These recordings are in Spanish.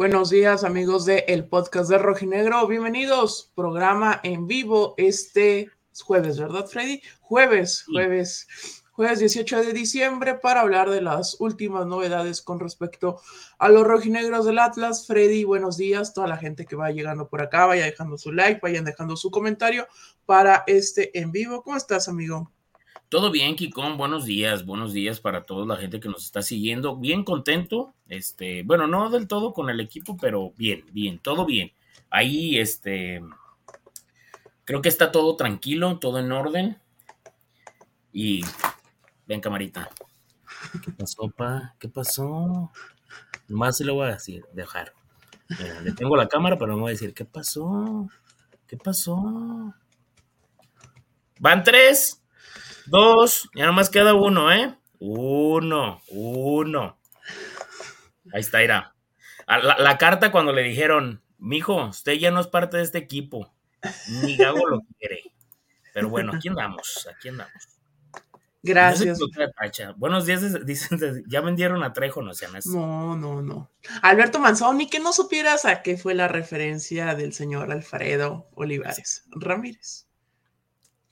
Buenos, días amigos de el podcast de Rojinegro. Bienvenidos, programa en vivo este jueves, ¿verdad Freddy? Jueves, jueves, jueves 18 de diciembre para hablar de las últimas novedades con respecto a los rojinegros del Atlas. Freddy, buenos días, toda la gente que va llegando por acá, vaya dejando su like, vayan dejando su comentario para este en vivo. ¿Cómo estás, amigo? Todo bien, Kikón, buenos días, buenos días para toda la gente que nos está siguiendo. Bien contento, este, bueno, no del todo con el equipo, pero bien, bien, todo bien. Ahí, este, creo que está todo tranquilo, todo en orden. Y ven, camarita. ¿Qué pasó, pa? ¿Qué pasó? Más se lo voy a decir, dejar. le tengo la cámara, pero no voy a decir, ¿qué pasó? ¿Qué pasó? Van tres. Dos, ya nomás queda uno, ¿eh? Uno, uno. Ahí está, irá. La, la, carta cuando le dijeron, mijo, usted ya no es parte de este equipo. Ni Gago lo quiere. Pero bueno, aquí andamos, aquí andamos. Gracias. Buenos días, dicen, ya vendieron a Trejo, no sean No, no, no. Alberto Manzón, ni que no supieras a qué fue la referencia del señor Alfredo Olivares Ramírez.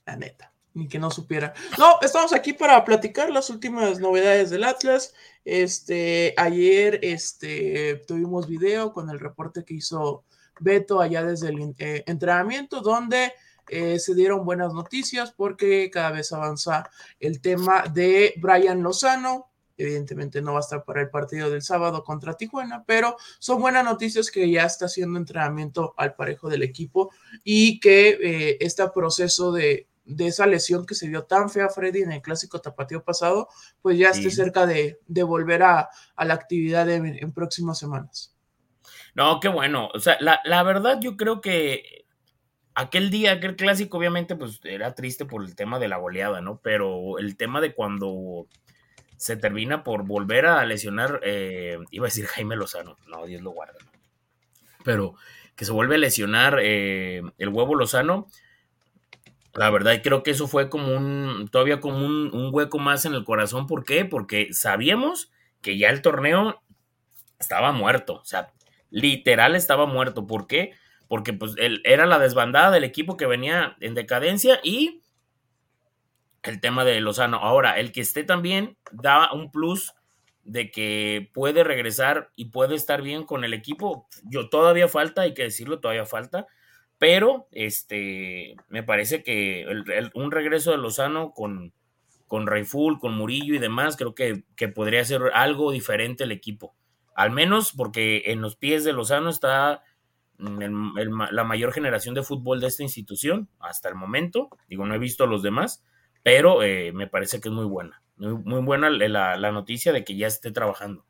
La neta ni que no supiera. No, estamos aquí para platicar las últimas novedades del Atlas. Este, ayer este, tuvimos video con el reporte que hizo Beto allá desde el eh, entrenamiento, donde eh, se dieron buenas noticias porque cada vez avanza el tema de Brian Lozano. Evidentemente no va a estar para el partido del sábado contra Tijuana, pero son buenas noticias que ya está haciendo entrenamiento al parejo del equipo y que eh, este proceso de, de esa lesión que se dio tan fea Freddy en el clásico tapatío pasado, pues ya esté cerca de, volver a, la actividad en próximas semanas. No, qué bueno. O sea, la, verdad yo creo que aquel día, aquel clásico, obviamente, pues era triste por el tema de la goleada, ¿no? Pero el tema de cuando se termina por volver a lesionar, eh, iba a decir Jaime Lozano, no, Dios lo guarda, pero que se vuelve a lesionar eh, el huevo Lozano, la verdad, creo que eso fue como un, todavía como un, hueco más en el corazón. ¿Por qué? Porque sabíamos que ya el torneo estaba muerto. O sea, literal estaba muerto. ¿Por qué? Porque pues él, era la desbandada del equipo que venía en decadencia y el tema de Lozano. Ahora, el que esté también da un plus de que puede regresar y puede estar bien con el equipo. Yo todavía falta, hay que decirlo, todavía falta pero este, me parece que un regreso de Lozano con, con Rayful, con Murillo y demás, creo que, podría ser algo diferente el equipo. Al menos porque en los pies de Lozano está la mayor generación de fútbol de esta institución hasta el momento. Digo, no he visto a los demás, pero eh, me parece que es muy buena. Muy, buena la, la, noticia de que ya esté trabajando.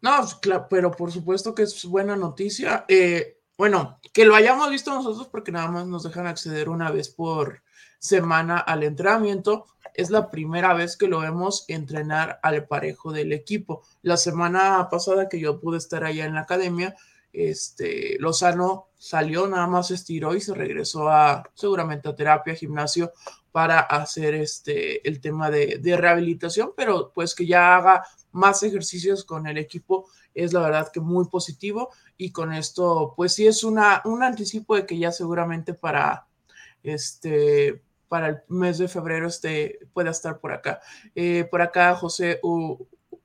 No, claro, pero por supuesto que es buena noticia. Eh, bueno, que lo hayamos visto nosotros porque nada más nos dejan acceder una vez por semana al entrenamiento. Es la primera vez que lo vemos entrenar al parejo del equipo. La semana pasada que yo pude estar allá en la academia, este, Lozano salió, nada más estiró y se regresó a seguramente a terapia, gimnasio para hacer este, el tema de, de rehabilitación, pero pues que ya haga más ejercicios con el equipo es la verdad que muy positivo y con esto pues sí es una, un anticipo de que ya seguramente para este para el mes de febrero este pueda estar por acá. Eh, por acá José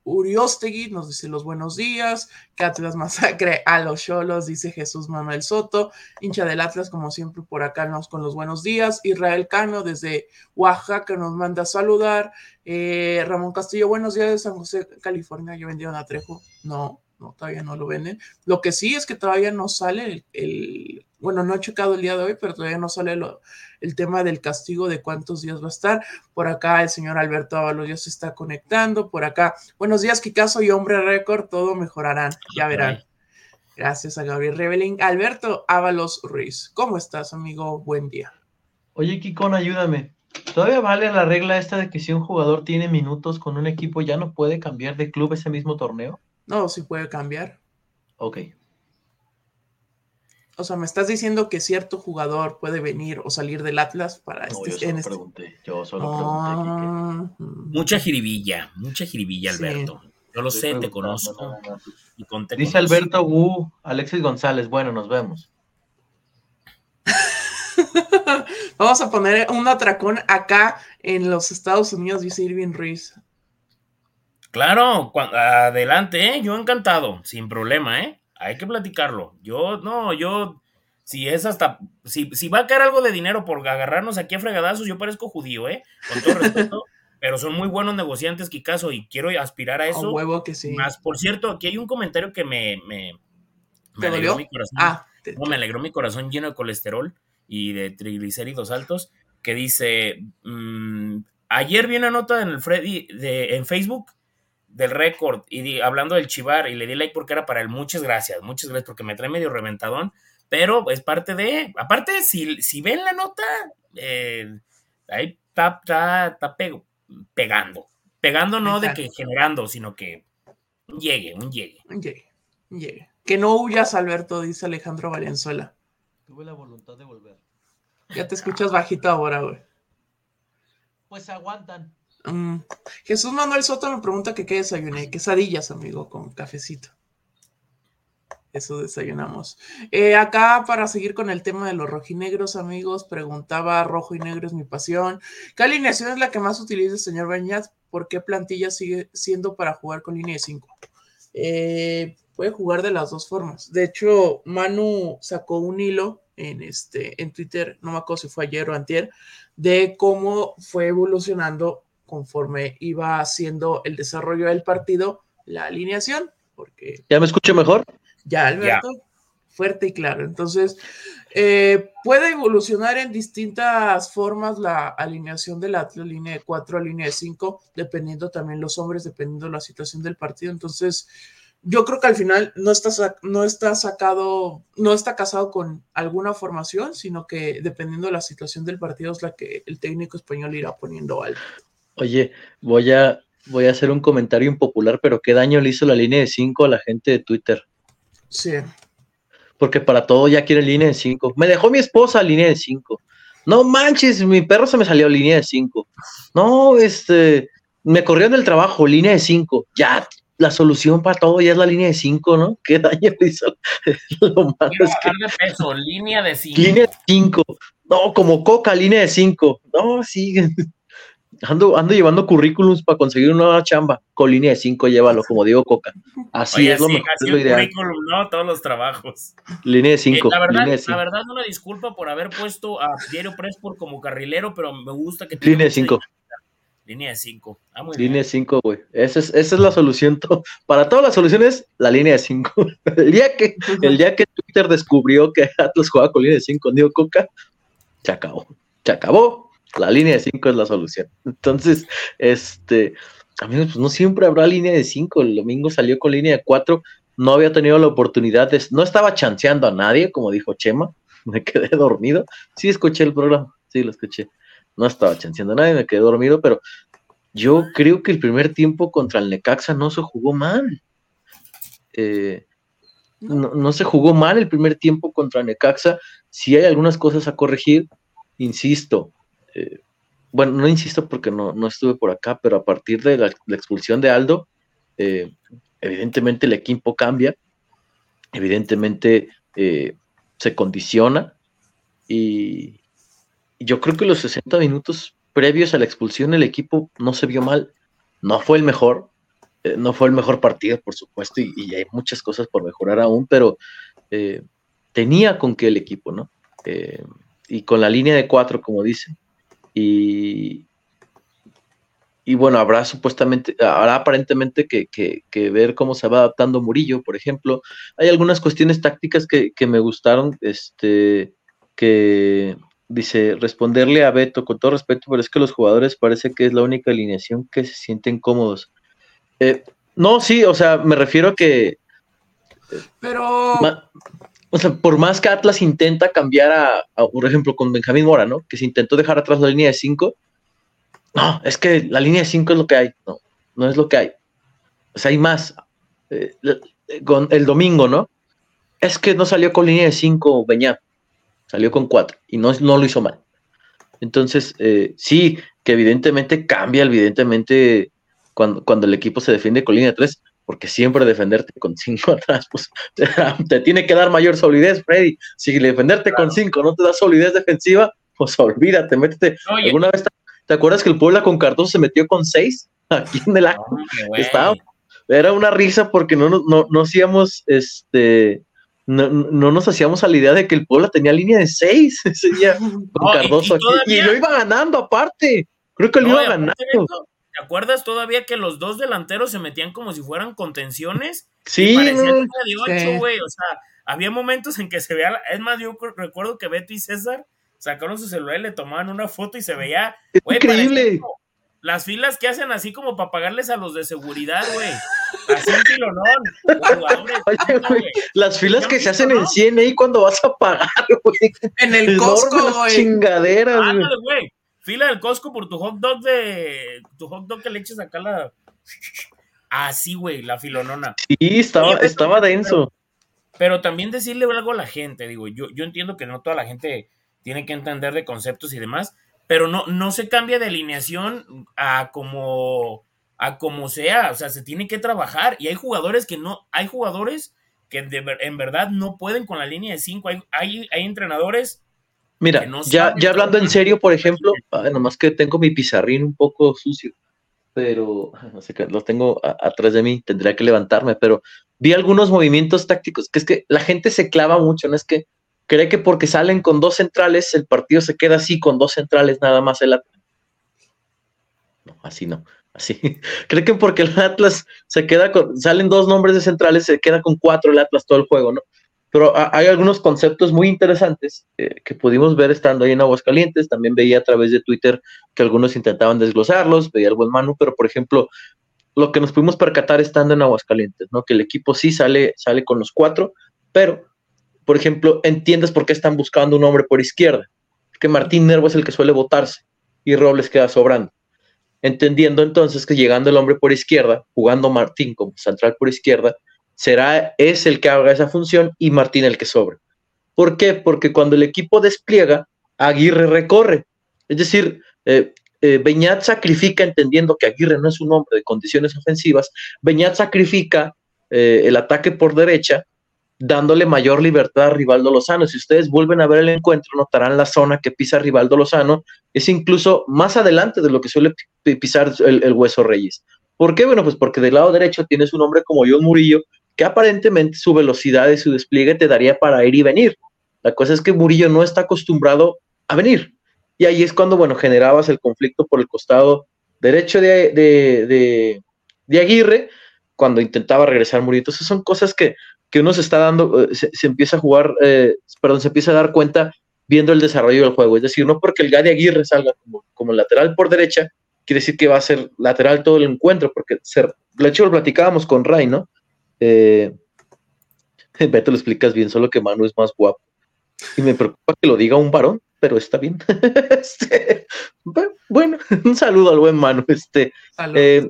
Uriostegui nos dice los buenos días, que Atlas masacre a los cholos, dice Jesús Manuel Soto, hincha del Atlas como siempre por acá nos con los buenos días, Israel Cano desde Oaxaca nos manda a saludar, eh, Ramón Castillo, buenos días de San José, California, yo vendieron a Trejo, no, no, todavía no lo venden. Lo que sí es que todavía no sale el, bueno, no he checado el día de hoy, pero todavía no sale el tema del castigo de cuántos días va a estar. Por acá el señor Alberto Ábalos ya se está conectando. Por acá, buenos días, Kikazo y Hombre Récord, todo mejorarán, ya verán. Gracias a Gabriel Reveling. Alberto Ábalos Ruiz, ¿cómo estás, amigo? Buen día. Oye, Kikón, ayúdame. ¿Todavía vale la regla esta de que si un jugador tiene minutos con un equipo ya no puede cambiar de club ese mismo torneo? No, sí puede cambiar. Ok. O sea, me estás diciendo que cierto jugador puede venir o salir del Atlas para no, este. Yo solo este pregunté. Yo solo pregunté. Ah, mucha jiribilla, mucha jiribilla, Alberto. Yo lo sé, te conozco. Dice Alberto Wu, Alexis González, bueno, nos vemos. Vamos a poner un atracón acá en los Estados Unidos, dice Irving Ruiz. Claro, adelante, ¿eh? yo encantado, sin problema, ¿eh? Hay que platicarlo. Yo, no, yo, si es hasta, si, si va a caer algo de dinero por agarrarnos aquí a fregadazos, yo parezco judío, ¿eh? Con todo respeto, pero son muy buenos negociantes, Kikazo, y quiero aspirar a eso. huevo que sí. Más, por cierto, aquí hay un comentario que me, me, me alegró mi corazón. Ah, me alegró mi corazón lleno de colesterol y de triglicéridos altos, que dice, mm, ayer vi una nota en el Freddy de, en Facebook del récord y hablando del chivar y le di like porque era para él. Muchas gracias, muchas gracias porque me trae medio reventadón, pero es parte de, aparte, si, si ven la nota, eh, ahí está, está, pegando. Pegando no de que generando, sino que llegue, un llegue. Llegue, llegue. Que no huyas, Alberto, dice Alejandro Valenzuela. Tuve la voluntad de volver. Ya te escuchas bajito ahora, güey. Pues aguantan. Mm. Jesús Manuel Soto me pregunta que qué desayuné. Quesadillas, amigo, con cafecito. Eso desayunamos. Eh, acá, para seguir con el tema de los rojinegros, amigos, preguntaba, rojo y negro es mi pasión. ¿Qué alineación es la que más utiliza el señor Beñat? ¿Por qué plantilla sigue siendo para jugar con línea de 5? Eh, puede jugar de las dos formas. De hecho, Manu sacó un hilo en, este, en Twitter, no me acuerdo si fue ayer o antier, de cómo fue evolucionando conforme iba haciendo el desarrollo del partido la alineación. Porque ¿Ya me escucho mejor? Ya, Alberto. Fuerte y claro. Entonces, eh, puede evolucionar en distintas formas la alineación de la línea de 4 a línea de 5, dependiendo también los hombres, dependiendo la situación del partido. Entonces, yo creo que al final no está, no está sacado, no está casado con alguna formación, sino que dependiendo de la situación del partido es la que el técnico español irá poniendo algo. Oye, voy a, voy a hacer un comentario impopular, pero ¿qué daño le hizo la línea de 5 a la gente de Twitter? Sí. Porque para todo ya quiere línea de 5. Me dejó mi esposa línea de 5. No manches, mi perro se me salió línea de 5. No, este, me corrió del trabajo, línea de 5. Ya, la solución para todo ya es la línea de 5, ¿no? ¿Qué daño hizo? Lo malo es que... de peso, línea de 5. Línea de 5. No, como coca, línea de 5. No, sí. Ando, ando llevando currículums para conseguir una nueva chamba. Con línea de 5, llévalo, como digo Coca. Así es lo mejor, es lo ideal. no, todos los trabajos. Línea de 5. Eh, la, verdad, la verdad, una disculpa por haber puesto a Diario Presport como carrilero, pero me gusta que... Línea de 5. Línea de 5. Ah, línea de 5, güey. Esa es, esa es la solución. Para todas las soluciones, la línea de 5. el, día que, el día que Twitter descubrió que Atlas jugaba con línea de 5 Diego Coca, se acabó. Se acabó. La línea de 5 es la solución. Entonces, este, amigos, pues no siempre habrá línea de 5. El domingo salió con línea de 4. No había tenido la oportunidad de. No estaba chanceando a nadie, como dijo Chema. Me quedé dormido. Sí, escuché el programa. Sí, lo escuché no estaba chanceando a nadie, me quedé dormido, pero yo creo que el primer tiempo contra el Necaxa no se jugó mal. Eh, no, se jugó mal el primer tiempo contra Necaxa. Si hay algunas cosas a corregir, insisto. Eh, bueno, no insisto porque no, estuve por acá, pero a partir de la, expulsión de Aldo, eh, evidentemente el equipo cambia, evidentemente se condiciona y, yo creo que los 60 minutos previos a la expulsión el equipo no se vio mal. No fue el mejor, eh, no fue el mejor partido, por supuesto, y, hay muchas cosas por mejorar aún, pero eh, tenía con qué el equipo, ¿no? Eh, y con la línea de cuatro, como dice. Y, y bueno, habrá supuestamente, habrá aparentemente que, ver cómo se va adaptando Murillo, por ejemplo. Hay algunas cuestiones tácticas que, que me gustaron, este, que, dice, responderle a Beto con todo respeto, pero es que los jugadores parece que es la única alineación que se sienten cómodos. Eh, no, sí, o sea, me refiero a que... Pero... o sea, por más que Atlas intenta cambiar a, por ejemplo, con Benjamín Mora, ¿no? Que se intentó dejar atrás la línea de 5. No, es que la línea de 5 es lo que hay. No, no es lo que hay. O sea, hay más. Eh, con el domingo, ¿no? Es que no salió con línea de 5 Beñá salió con cuatro y no, no lo hizo mal. Entonces, eh, sí, que evidentemente cambia, evidentemente cuando, cuando el equipo se defiende con línea de tres, porque siempre defenderte con cinco atrás, pues te tiene que dar mayor solidez, Freddy. Si defenderte con cinco no te da solidez defensiva, pues olvídate, métete. ¿Alguna vez te, acuerdas que el Puebla con Cardoso se metió con seis? Aquí en el acto. Estaba, era una risa porque no, no, no hacíamos este no, no, nos hacíamos a la idea de que el Puebla tenía línea de seis ese día con Cardoso y, lo iba ganando aparte. Creo que lo iba ganando. ¿Te acuerdas todavía que los dos delanteros se metían como si fueran contenciones? Sí, güey. O sea, había momentos en que se veía. Es más, yo recuerdo que Beto y César sacaron su celular y le tomaban una foto y se veía. increíble. Las filas que hacen así como para pagarles a los de seguridad, güey. Así un filonón. Las filas que se hacen en CNI cuando vas a pagar, güey. En el Costco, güey. Chingaderas, güey. Fila del Costco por tu hot dog de. Tu hot dog que le eches acá la. Así, güey, la filonona. Sí, estaba, estaba denso. Pero, también decirle algo a la gente, digo, yo, yo entiendo que no toda la gente tiene que entender de conceptos y demás, pero no, no se cambia de alineación a como, a como sea, o sea, se tiene que trabajar y hay jugadores que no, hay jugadores que en verdad no pueden con la línea de cinco, hay, hay, entrenadores. Mira, ya, ya hablando en serio, por ejemplo, nomás que tengo mi pizarrín un poco sucio, pero no sé qué, lo tengo atrás de mí, tendría que levantarme, pero vi algunos movimientos tácticos, que es que la gente se clava mucho, no es que cree que porque salen con dos centrales, el partido se queda así con dos centrales nada más el Atlas. No, así no, así. cree que porque el Atlas se queda con, salen dos nombres de centrales, se queda con cuatro el Atlas todo el juego, ¿no? Pero hay algunos conceptos muy interesantes eh, que pudimos ver estando ahí en Aguascalientes. También veía a través de Twitter que algunos intentaban desglosarlos, veía el buen Manu, pero por ejemplo, lo que nos pudimos percatar estando en Aguascalientes, ¿no? Que el equipo sí sale, sale con los cuatro, pero por ejemplo, entiendes por qué están buscando un hombre por izquierda, que Martín Nervo es el que suele votarse y Robles queda sobrando. Entendiendo entonces que llegando el hombre por izquierda, jugando Martín como central por izquierda, será es el que haga esa función y Martín el que sobra. ¿Por qué? Porque cuando el equipo despliega, Aguirre recorre. Es decir, eh, eh, Beñat sacrifica, entendiendo que Aguirre no es un hombre de condiciones ofensivas, Beñat sacrifica eh, el ataque por derecha dándole mayor libertad a Rivaldo Lozano. Si ustedes vuelven a ver el encuentro, notarán la zona que pisa Rivaldo Lozano, es incluso más adelante de lo que suele pisar el, Hueso Reyes. ¿Por qué? Bueno, pues porque del lado derecho tienes un hombre como John Murillo, que aparentemente su velocidad y su despliegue te daría para ir y venir. La cosa es que Murillo no está acostumbrado a venir. Y ahí es cuando, bueno, generabas el conflicto por el costado derecho de, de, de Aguirre, cuando intentaba regresar Murillo. Entonces son cosas que que uno se está dando, eh, se, empieza a jugar, eh, perdón, se empieza a dar cuenta viendo el desarrollo del juego. Es decir, no porque el Gadi Aguirre salga como, lateral por derecha, quiere decir que va a ser lateral todo el encuentro, porque de hecho lo platicábamos con Ray, ¿no? Eh, Beto lo explicas bien, solo que Manu es más guapo. Y me preocupa que lo diga un varón, pero está bien. Este, bueno, un saludo al buen Manu. Este, eh,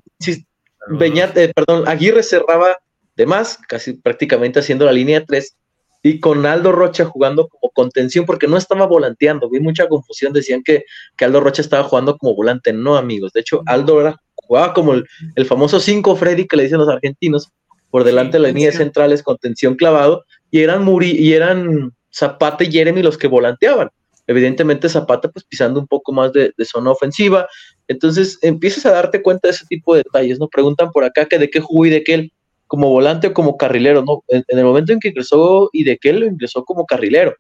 perdón, Aguirre cerraba de más, casi prácticamente haciendo la línea 3, y con Aldo Rocha jugando como contención, porque no estaba volanteando, vi mucha confusión, decían que, que Aldo Rocha estaba jugando como volante, no amigos, de hecho Aldo era, jugaba como el, famoso 5 Freddy que le dicen los argentinos, por delante de las líneas centrales con tensión clavado, y eran Muri, y eran Zapata y Jeremy los que volanteaban. Evidentemente Zapata pues pisando un poco más de, de, zona ofensiva. Entonces empiezas a darte cuenta de ese tipo de detalles, ¿no? Preguntan por acá que de qué jugó y de qué como volante o como carrilero, ¿no? En, el momento en que ingresó y de que él ingresó como carrilero.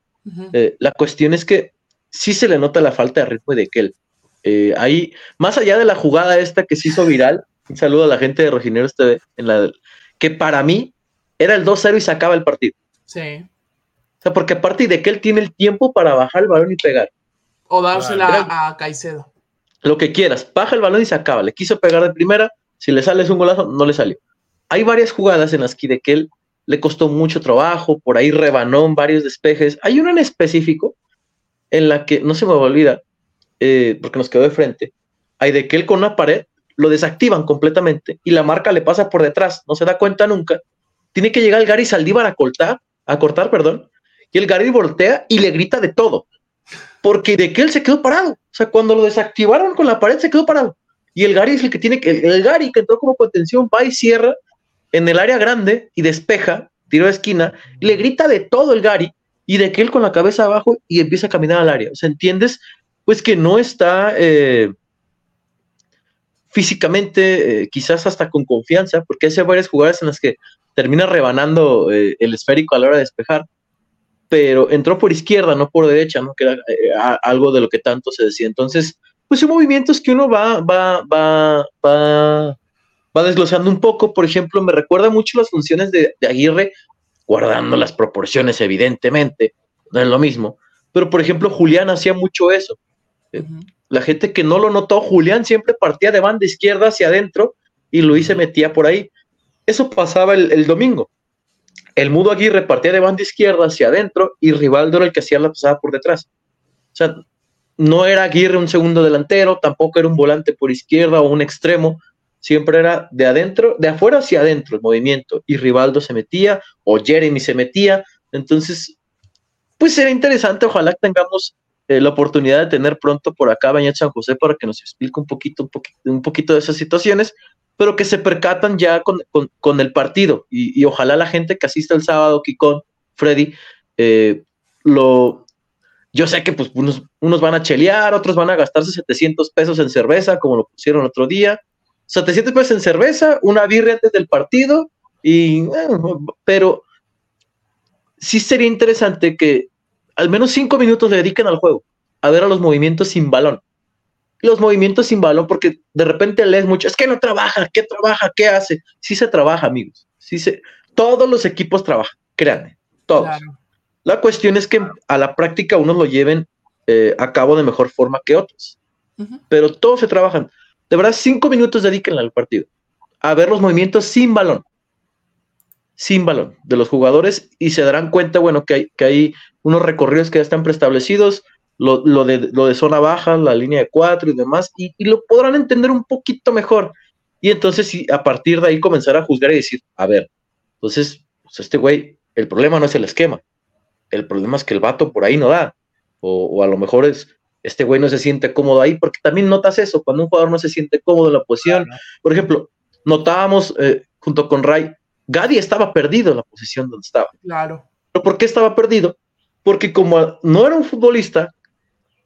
Eh, la cuestión es que sí se le nota la falta de ritmo de Kel. Eh, ahí, más allá de la jugada esta que se hizo viral, un saludo a la gente de Rojineros TV, en la, que para mí era el 2-0 y sacaba el partido. Sí. O sea, porque aparte de que él tiene el tiempo para bajar el balón y pegar. O dársela a Caicedo. Lo que quieras, baja el balón y se acaba. Le quiso pegar de primera, si le sale un golazo, no le salió hay varias jugadas en las que él le costó mucho trabajo, por ahí rebanó en varios despejes. Hay una en específico en la que, no se me olvida, eh, porque nos quedó de frente, hay de que él con una pared lo desactivan completamente y la marca le pasa por detrás, no se da cuenta nunca. Tiene que llegar el Gary Saldívar a cortar, a cortar, perdón, y el Gary voltea y le grita de todo, porque de que él se quedó parado. O sea, cuando lo desactivaron con la pared se quedó parado. Y el Gary es el que tiene que, el, Gary que entró como contención, va y cierra en el área grande y despeja, tiro de esquina, le grita de todo el Gary y de que él con la cabeza abajo y empieza a caminar al área. O sea, ¿entiendes? Pues que no está eh, físicamente, eh, quizás hasta con confianza, porque hace varias jugadas en las que termina rebanando eh, el esférico a la hora de despejar, pero entró por izquierda, no por derecha, ¿no? Que era algo de lo que tanto se decía. Entonces, pues son movimientos que uno va, va, va, va, va desglosando un poco. Por ejemplo, me recuerda mucho las funciones de, Aguirre, guardando las proporciones, evidentemente, no es lo mismo. Pero, por ejemplo, Julián hacía mucho eso. Eh, la gente que no lo notó, Julián siempre partía de banda izquierda hacia adentro y Luis se metía por ahí. Eso pasaba el, el domingo. El Mudo Aguirre partía de banda izquierda hacia adentro y Rivaldo era el que hacía la pasada por detrás. O sea, no era Aguirre un segundo delantero, tampoco era un volante por izquierda o un extremo, siempre era de adentro, de afuera hacia adentro el movimiento, y Rivaldo se metía, o Jeremy se metía, entonces, pues era interesante, ojalá tengamos eh, la oportunidad de tener pronto por acá a Bañat San José para que nos explique un poquito, un poquito, de esas situaciones, pero que se percatan ya con, el partido, y, ojalá la gente que asista el sábado, Kikón, Freddy, eh, lo, yo sé que pues unos, unos, van a chelear, otros van a gastarse 700 pesos en cerveza, como lo pusieron otro día. 700 pesos en cerveza, una birria antes del partido, y, pero sí sería interesante que al menos cinco minutos le dediquen al juego, a ver a los movimientos sin balón. Los movimientos sin balón, porque de repente lees mucho, es que no trabaja, ¿qué trabaja? ¿Qué hace? Sí se trabaja, amigos. Sí se, todos los equipos trabajan, créanme, todos. La cuestión es que a la práctica unos lo lleven eh, a cabo de mejor forma que otros. Pero todos se trabajan. De verdad, cinco minutos dedíquenle al partido. A ver los movimientos sin balón. Sin balón de los jugadores y se darán cuenta, bueno, que hay, que hay unos recorridos que ya están preestablecidos, lo, de, lo de zona baja, la línea de cuatro y demás, y, lo podrán entender un poquito mejor. Y entonces, sí, a partir de ahí comenzar a juzgar y decir, a ver, entonces, pues este güey, el problema no es el esquema, el problema es que el vato por ahí no da. O, a lo mejor es, este güey no se siente cómodo ahí, porque también notas eso, cuando un jugador no se siente cómodo en la posición. Por ejemplo, notábamos eh, junto con Ray, Gadi estaba perdido en la posición donde estaba. Claro. ¿Pero por qué estaba perdido? Porque como no era un futbolista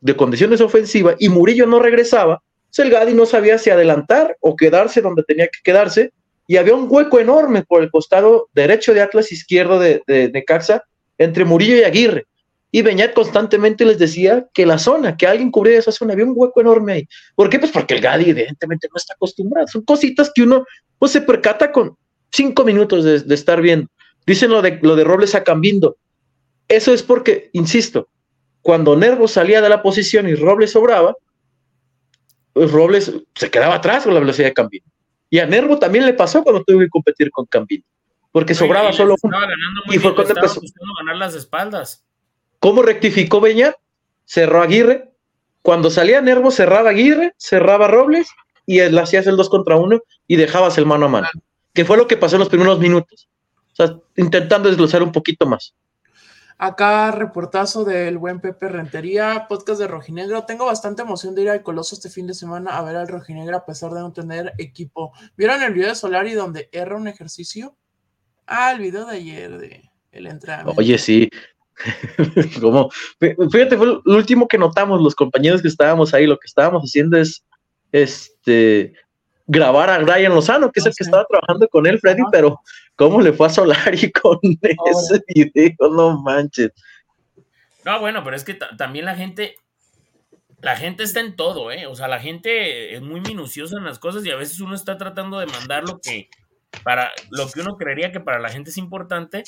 de condiciones ofensivas y Murillo no regresaba, pues el Gadi no sabía si adelantar o quedarse donde tenía que quedarse, y había un hueco enorme por el costado derecho de Atlas, izquierdo de, de, de Caxa, entre Murillo y Aguirre. Y Beñat constantemente les decía que la zona, que alguien cubría esa zona, había un hueco enorme ahí. ¿Por qué? Pues porque el Gadi evidentemente no está acostumbrado. Son cositas que uno pues, se percata con cinco minutos de, estar viendo. Dicen lo de, lo de Robles a Cambindo. Eso es porque, insisto, cuando Nervo salía de la posición y Robles sobraba, pues Robles se quedaba atrás con la velocidad de Cambindo. Y a Nervo también le pasó cuando tuvo que competir con Cambindo porque sobraba solo uno. Y fue cuando empezó. ganar las espaldas. ¿Cómo rectificó Beñat? Cerró Aguirre. Cuando salía Nervo, cerraba Aguirre, cerraba Robles y le hacías el 2 contra 1 y dejabas el mano a mano. Que fue lo que pasó en los primeros minutos. O sea, intentando desglosar un poquito más. Acá reportazo del buen Pepe Rentería, podcast de Rojinegro. Tengo bastante emoción de ir al Coloso este fin de semana a ver al Rojinegro a pesar de no tener equipo. ¿Vieron el video de Solari donde erra un ejercicio? Ah, el video de ayer de el entrenamiento. Oye, sí. Como, fíjate, fue lo último que notamos los compañeros que estábamos ahí, lo que estábamos haciendo es este grabar a Brian Lozano, que es el que estaba trabajando con él, Freddy, pero ¿cómo le fue a Solari con ese video? No manches. No, bueno, pero es que también la gente, la gente está en todo, ¿eh? O sea, la gente es muy minuciosa en las cosas y a veces uno está tratando de mandar lo que, para lo que uno creería que para la gente es importante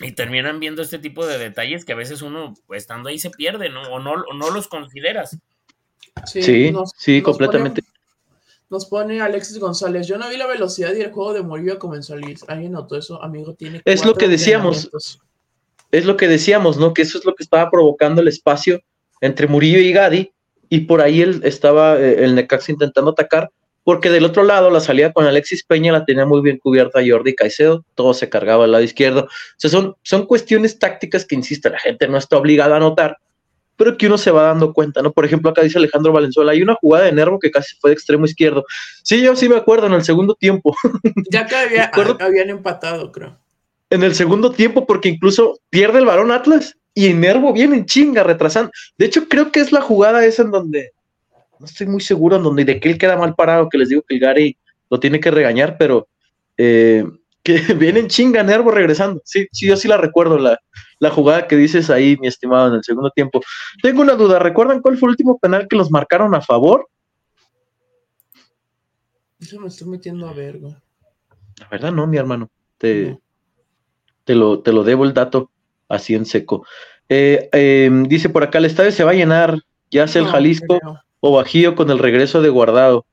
y terminan viendo este tipo de detalles que a veces uno pues, estando ahí se pierde, ¿no? O no, no los consideras. Sí, sí, completamente. Nos pone Alexis González, yo no vi la velocidad y el juego de Murillo comenzó a ¿Alguien notó eso, amigo? Tiene es lo que decíamos. Es lo que decíamos, ¿no? Que eso es lo que estaba provocando el espacio entre Murillo y Gadi, y por ahí él estaba eh, el Necax intentando atacar, porque del otro lado la salida con Alexis Peña la tenía muy bien cubierta Jordi Caicedo, todo se cargaba al lado izquierdo. O sea, son, son cuestiones tácticas que, insisto, la gente no está obligada a notar, pero que uno se va dando cuenta, ¿no? Por ejemplo, acá dice Alejandro Valenzuela, hay una jugada de Nervo que casi fue de extremo izquierdo. Sí, yo sí me acuerdo en el segundo tiempo. Ya que habían empatado, creo. En el segundo tiempo, porque incluso pierde el balón Atlas y Nervo viene en chinga, retrasando. De hecho, creo que es la jugada esa en donde, no estoy muy seguro, en donde de que él queda mal parado, que les digo que el Gary lo tiene que regañar, pero eh, que viene en chinga Nervo regresando. Sí, sí, yo sí la recuerdo, la, la jugada que dices ahí, mi estimado, en el segundo tiempo. Tengo una duda, ¿recuerdan cuál fue el último penal que los marcaron a favor? Eso me estoy metiendo a verga. La verdad no, mi hermano. Te, te, lo, te lo debo el dato así en seco. Eh, em, dice por acá, el estadio se va a llenar, ya sea el Jalisco o Bajío con el regreso de Guardado.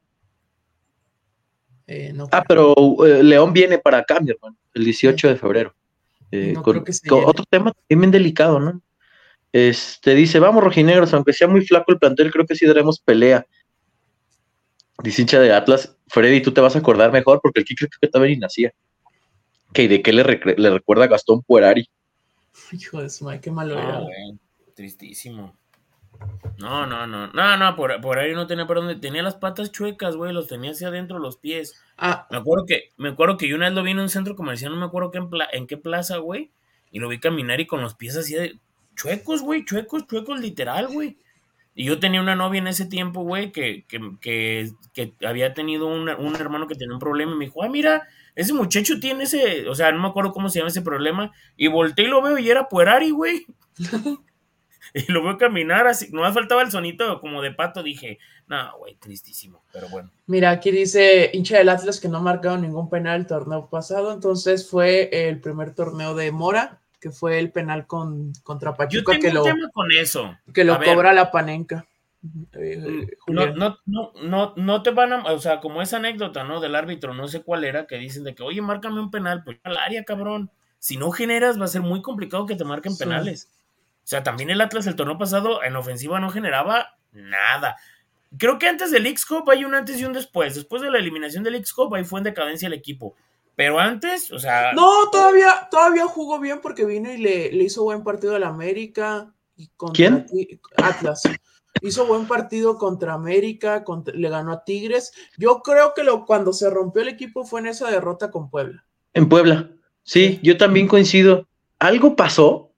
Eh, ah, pero eh, León viene para acá, mi hermano, el 18 de febrero. Eh, con, otro tema bien delicado, ¿no? Este dice, vamos rojinegros, aunque sea muy flaco el plantel, creo que sí daremos pelea. Dice hincha de Atlas, Freddy, tú te vas a acordar mejor porque el Kike creo que también ni nacía. ¿Que de qué le, recuerda a Gastón Puerari? Hijo de su madre, qué malo era. Tristísimo. No, no, no, no, no, por, ahí no tenía por dónde. Tenía las patas chuecas, güey, los tenía hacia adentro los pies. Ah. Me acuerdo que, me acuerdo que yo una vez lo vi en un centro comercial, no me acuerdo qué en, qué plaza, güey, y lo vi caminar y con los pies así de chuecos, güey, chuecos, chuecos, literal, güey. Y yo tenía una novia en ese tiempo, güey, que, que, que, había tenido un, un, hermano que tenía un problema y me dijo, ah, mira, ese muchacho tiene ese, o sea, no me acuerdo cómo se llama ese problema, y volteé y lo veo y era Puerari, güey. y lo veo caminar así, no me faltaba el sonito como de pato, dije, no, güey, tristísimo, pero bueno. Mira, aquí dice hincha del Atlas que no ha marcado ningún penal el torneo pasado, entonces fue el primer torneo de Mora, que fue el penal con, contra Pachuca. que lo, con eso. Que lo cobra la Panenca. Eh, mm, no, no, no, no, no te van a, o sea, como esa anécdota, ¿no? Del árbitro, no sé cuál era, que dicen de que, oye, márcame un penal, pues al área, cabrón. Si no generas, va a ser muy complicado que te marquen penales. O sea, también el Atlas el torneo pasado en ofensiva no generaba nada. Creo que antes del X-Cup hay un antes y un después. Después de la eliminación del X-Cup ahí fue en decadencia el equipo. Pero antes, o sea. No, todavía, todavía jugó bien porque vino y le, hizo buen partido al América. Y contra ¿Quién? Atlas. Hizo buen partido contra América, le ganó a Tigres. Yo creo que lo, cuando se rompió el equipo fue en esa derrota con Puebla. En Puebla. Sí, yo también coincido. Algo pasó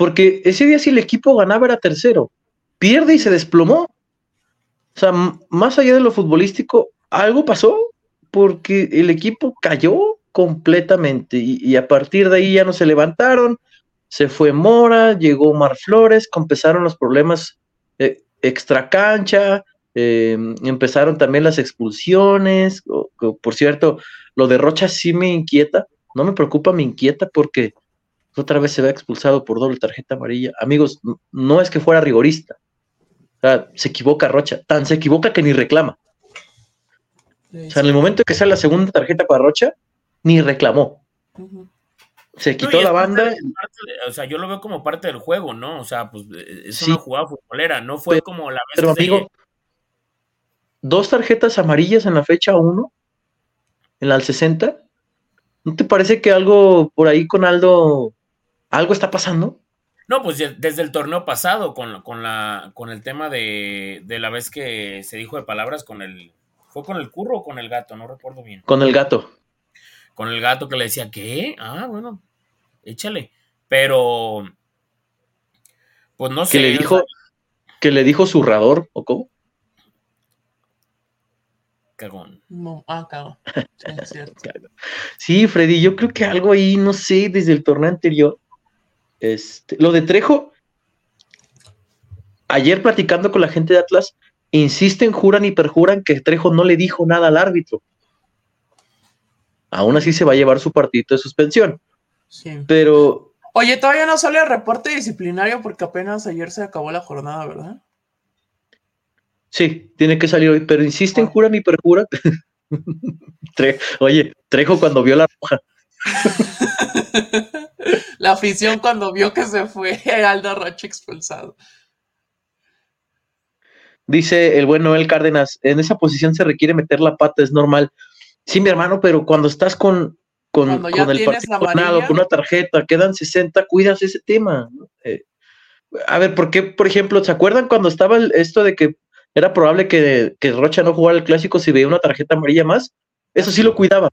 porque ese día si el equipo ganaba era tercero, pierde y se desplomó. O sea, más allá de lo futbolístico, algo pasó porque el equipo cayó completamente y, a partir de ahí ya no se levantaron, se fue Mora, llegó Mar Flores, empezaron los problemas eh, extra cancha, em, empezaron también las expulsiones, por cierto, lo de Rocha sí me inquieta, no me preocupa, me inquieta porque otra vez se ve expulsado por doble tarjeta amarilla. Amigos, no es que fuera rigorista. O sea, se equivoca Rocha, tan se equivoca que ni reclama. O sea, en el momento que sale la segunda tarjeta para Rocha, ni reclamó. Se quitó la banda. o sea, yo lo veo como parte del juego, ¿no? O sea, pues e, es una jugada futbolera, no fue como la vez Pero amigo, dos tarjetas amarillas en la fecha 1, en la al 60. ¿No te parece que algo por ahí con Aldo ¿Algo está pasando? No, pues desde el torneo pasado, con, con, la, con el tema de, de, la vez que se dijo de palabras con el. ¿Fue con el curro o con el gato? No recuerdo bien. Con el gato. Con el gato que le decía, ¿qué? Ah, bueno, échale. Pero. Pues no sé. Que le dijo, que le dijo zurrador, ¿o cómo? Cagón. No, ah, cagón. Sí, es cierto. sí, Freddy, yo creo que algo ahí, no sé, desde el torneo anterior este, lo de Trejo, ayer platicando con la gente de Atlas, insisten, juran y perjuran que Trejo no le dijo nada al árbitro. Aún así se va a llevar su partido de suspensión. Sí. Pero. Oye, todavía no sale el reporte disciplinario porque apenas ayer se acabó la jornada, ¿verdad? Sí, tiene que salir hoy, pero insisten, juran y perjuran. Oye, Trejo cuando vio la roja. la afición cuando vio que se fue Aldo Rocha expulsado. Dice el buen Noel Cárdenas, en esa posición se requiere meter la pata, es normal. Sí, mi hermano, pero cuando estás con, con, el partido con una tarjeta, quedan 60, cuidas ese tema. Eh, a ver, ¿por qué, por ejemplo, ¿se acuerdan cuando estaba esto de que era probable que, que, Rocha no jugara el clásico si veía una tarjeta amarilla más? Eso sí lo cuidaba.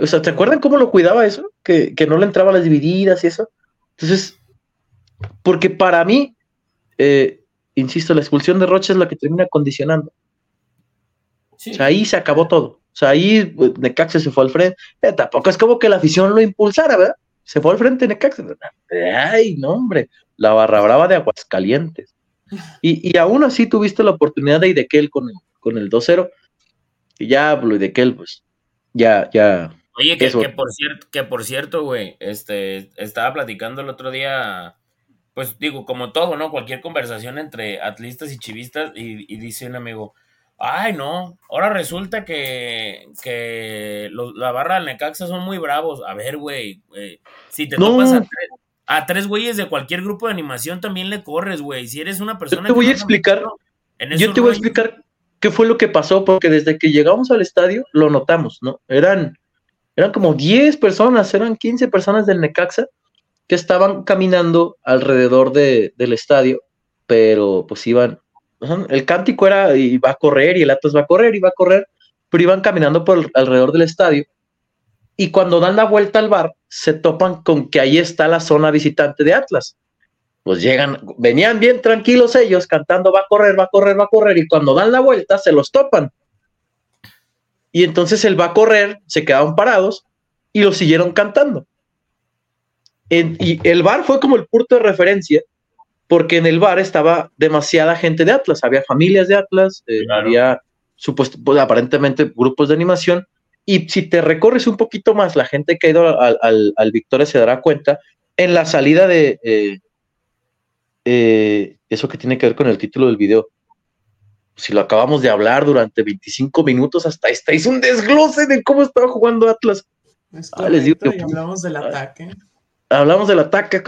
O sea, ¿te acuerdan cómo lo cuidaba eso? Que, que no le entraba las divididas y eso. Entonces, porque para mí, eh, insisto, la expulsión de Rocha es la que termina condicionando. O sea, ahí se acabó todo. O sea, ahí pues, Necaxa se fue al frente. Eh, tampoco es como que la afición lo impulsara, ¿verdad? Se fue al frente Necaxa. Ay, no, hombre. La barra brava de Aguascalientes. Y, y aún así tuviste la oportunidad de Idequel con el, con el 2-0. Y ya, lo Idequel, pues, ya, ya. Oye, que, por cierto, que por cierto, güey, este, estaba platicando el otro día, pues digo, como todo, ¿no? Cualquier conversación entre atlistas y chivistas, y, y dice un amigo, Ay, no. Ahora resulta que, que la barra del Necaxa son muy bravos. A ver, güey. si te topas a tres, güeyes de cualquier grupo de animación, también le corres, güey. Si eres una persona. Yo te voy a explicar. yo te voy a explicar qué fue lo que pasó, porque desde que llegamos al estadio lo notamos, ¿no? Eran, eran como 10 personas, eran 15 personas del Necaxa que estaban caminando alrededor de, del estadio, pero pues iban el cántico era y va a correr y el Atlas va a correr y va a correr, pero iban caminando por alrededor del estadio y cuando dan la vuelta al bar se topan con que ahí está la zona visitante de Atlas. Pues llegan, venían bien tranquilos ellos cantando va a correr, va a correr, va a correr y cuando dan la vuelta se los topan. Y entonces el va a correr, se quedaron parados y lo siguieron cantando. y el bar fue como el punto de referencia porque en el bar estaba demasiada gente de Atlas, había familias de Atlas, eh, había supuesto, pues, aparentemente grupos de animación, y si te recorres un poquito más, la gente que ha ido al, Victoria se dará cuenta, en la salida de eh, eh, eso que tiene que ver con el título del video, si lo acabamos de hablar durante 25 minutos, hasta esta hizo un desglose de cómo estaba jugando Atlas. Ah, les digo y hablamos del ataque. Hablamos del ataque,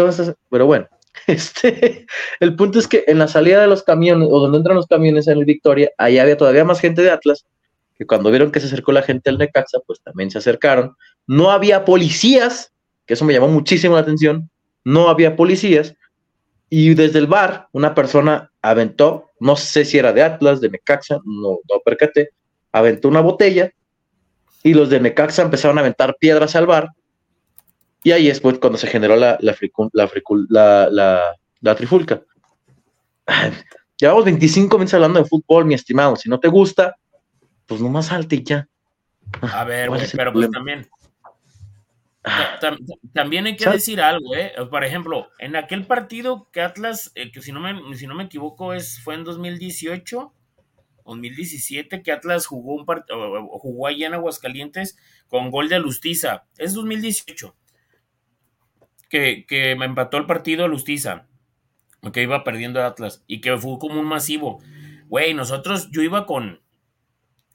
pero bueno. Este, el punto es que en la salida de los camiones, o donde entran los camiones en el Victoria, ahí había todavía más gente de Atlas, que cuando vieron que se acercó la gente del Necaxa, pues también se acercaron. No había policías, que eso me llamó muchísimo la atención, no había policías, y desde el bar una persona aventó, no sé si era de Atlas, de Necaxa, no, no percaté, aventó una botella, y los de Necaxa empezaron a aventar piedras al bar, y ahí es pues, cuando se generó la, la, la, la, trifulca. Llevamos 25 minutos hablando de fútbol, mi estimado. Si no te gusta, pues nomás salte y ya. A ver, güey, pero pues también. Ah. También hay que decir algo, ¿eh? Por ejemplo, en aquel partido que Atlas, eh, que si no, me, si no me equivoco, es, fue en 2018 2017 que Atlas jugó un jugó allá en Aguascalientes con gol de Alustiza. Es 2018 que, me empató el partido Lustiza, que iba perdiendo Atlas, y que fue como un masivo. Güey, nosotros, yo iba con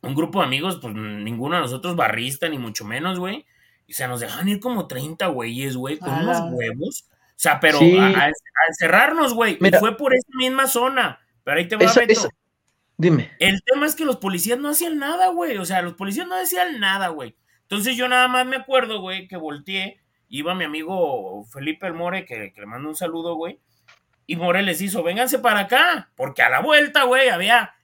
un grupo de amigos, pues ninguno de nosotros barrista, ni mucho menos, güey. Y se nos dejan ir como 30 güeyes, güey, con unos huevos. O sea, pero a, encerrarnos, güey. Fue por esa misma zona. Pero ahí te va, a Dime. El tema es que los policías no hacían nada, güey. O sea, los policías no decían nada, güey. Entonces yo nada más me acuerdo, güey, que volteé iba mi amigo Felipe El More, que, le mando un saludo, güey. Y More les hizo, vénganse para acá, porque a la vuelta, güey, había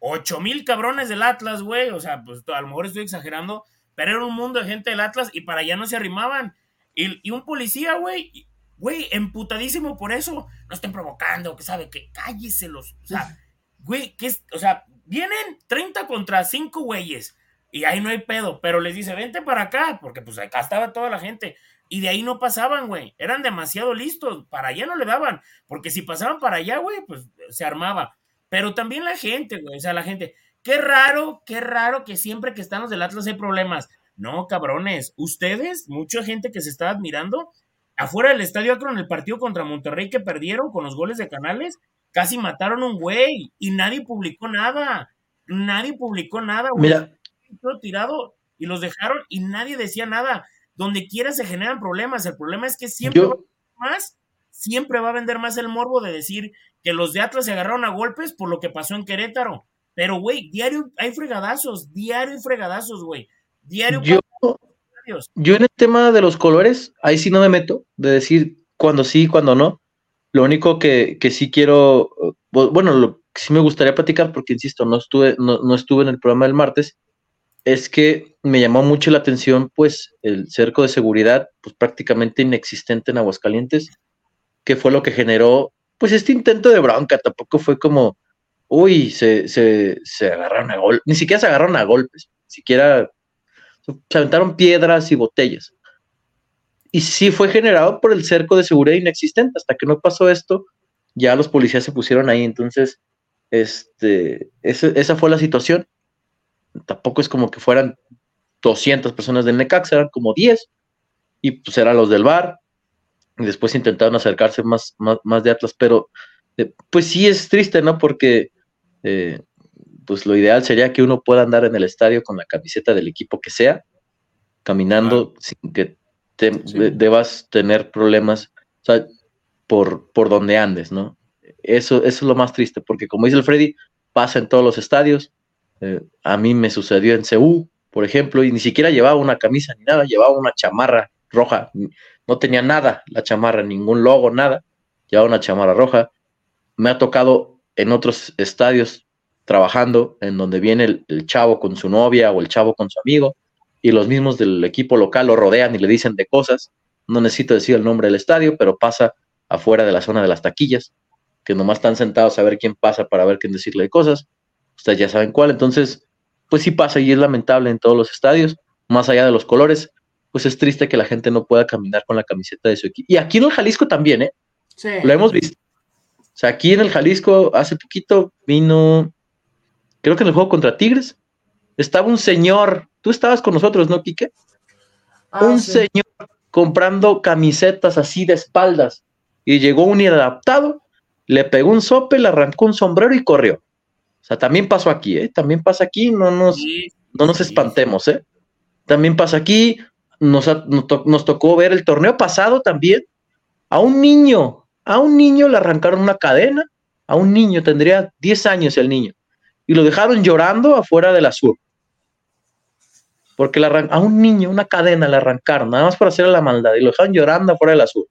ocho mil cabrones del Atlas, güey. O sea, pues a lo mejor estoy exagerando, pero era un mundo de gente del Atlas y para allá no se arrimaban. Y, un policía, güey, güey, emputadísimo por eso. No estén provocando, que sabe que cálleselos. O sea, güey, que o sea, vienen 30 contra 5 güeyes. Y ahí no hay pedo, pero les dice, vente para acá, porque pues acá estaba toda la gente. Y de ahí no pasaban, güey. Eran demasiado listos. Para allá no le daban. Porque si pasaban para allá, güey, pues se armaba. Pero también la gente, güey. O sea, la gente. Qué raro, qué raro que siempre que están los del Atlas hay problemas. No, cabrones. Ustedes, mucha gente que se está admirando, afuera del estadio en el partido contra Monterrey que perdieron con los goles de Canales, casi mataron a un güey y nadie publicó nada. Nadie publicó nada, güey. Mira. tirado y los dejaron y nadie decía nada donde quiera se generan problemas. El problema es que siempre va a más, siempre va a vender más el morbo de decir que los de Atlas se agarraron a golpes por lo que pasó en Querétaro. Pero, güey, diario hay fregadazos, diario hay fregadazos, güey. Diario. Yo, yo en el tema de los colores, ahí sí no me meto, de decir cuando sí, cuando no. Lo único que, que sí quiero, bueno, lo que sí me gustaría platicar, porque insisto, no estuve, no, no estuve en el programa del martes, es que me llamó mucho la atención, pues, el cerco de seguridad, pues prácticamente inexistente en Aguascalientes, que fue lo que generó, pues, este intento de bronca. Tampoco fue como, uy, se, se, se agarraron a golpes, ni siquiera se agarraron a golpes, ni siquiera se aventaron piedras y botellas. Y sí fue generado por el cerco de seguridad inexistente. Hasta que no pasó esto, ya los policías se pusieron ahí. Entonces, este, esa fue la situación tampoco es como que fueran 200 personas del Necaxa, eran como 10, y pues eran los del bar, y después intentaron acercarse más, más, de Atlas, pero pues sí es triste, ¿no? Porque eh, pues lo ideal sería que uno pueda andar en el estadio con la camiseta del equipo que sea, caminando sin que debas tener problemas, o sea, por, por donde andes, ¿no? Eso, eso es lo más triste, porque como dice el Freddy, pasa en todos los estadios, eh, a mí me sucedió en Ceú, por ejemplo, y ni siquiera llevaba una camisa ni nada, llevaba una chamarra roja, no tenía nada la chamarra, ningún logo, nada, llevaba una chamarra roja. Me ha tocado en otros estadios trabajando en donde viene el, el, chavo con su novia o el chavo con su amigo y los mismos del equipo local lo rodean y le dicen de cosas. No necesito decir el nombre del estadio, pero pasa afuera de la zona de las taquillas, que nomás están sentados a ver quién pasa para ver quién decirle de cosas ustedes ya saben cuál. Entonces, pues sí pasa y es lamentable en todos los estadios, más allá de los colores, pues es triste que la gente no pueda caminar con la camiseta de su equipo. Y aquí en el Jalisco también, ¿eh? Sí. Lo hemos visto. O sea, aquí en el Jalisco hace poquito vino, creo que en el juego contra Tigres, estaba un señor, tú estabas con nosotros, ¿no, Quique? Ah, un señor comprando camisetas así de espaldas y llegó un inadaptado, le pegó un sope, le arrancó un sombrero y corrió. O sea, también pasó aquí, ¿eh? También pasa aquí, no nos, no nos espantemos, ¿eh? También pasa aquí, nos, nos, tocó ver el torneo pasado también. A un niño, a un niño le arrancaron una cadena, a un niño, tendría 10 años el niño, y lo dejaron llorando afuera de la sur. Porque le a un niño una cadena le arrancaron, nada más para hacerle la maldad, y lo dejaron llorando afuera de la sur.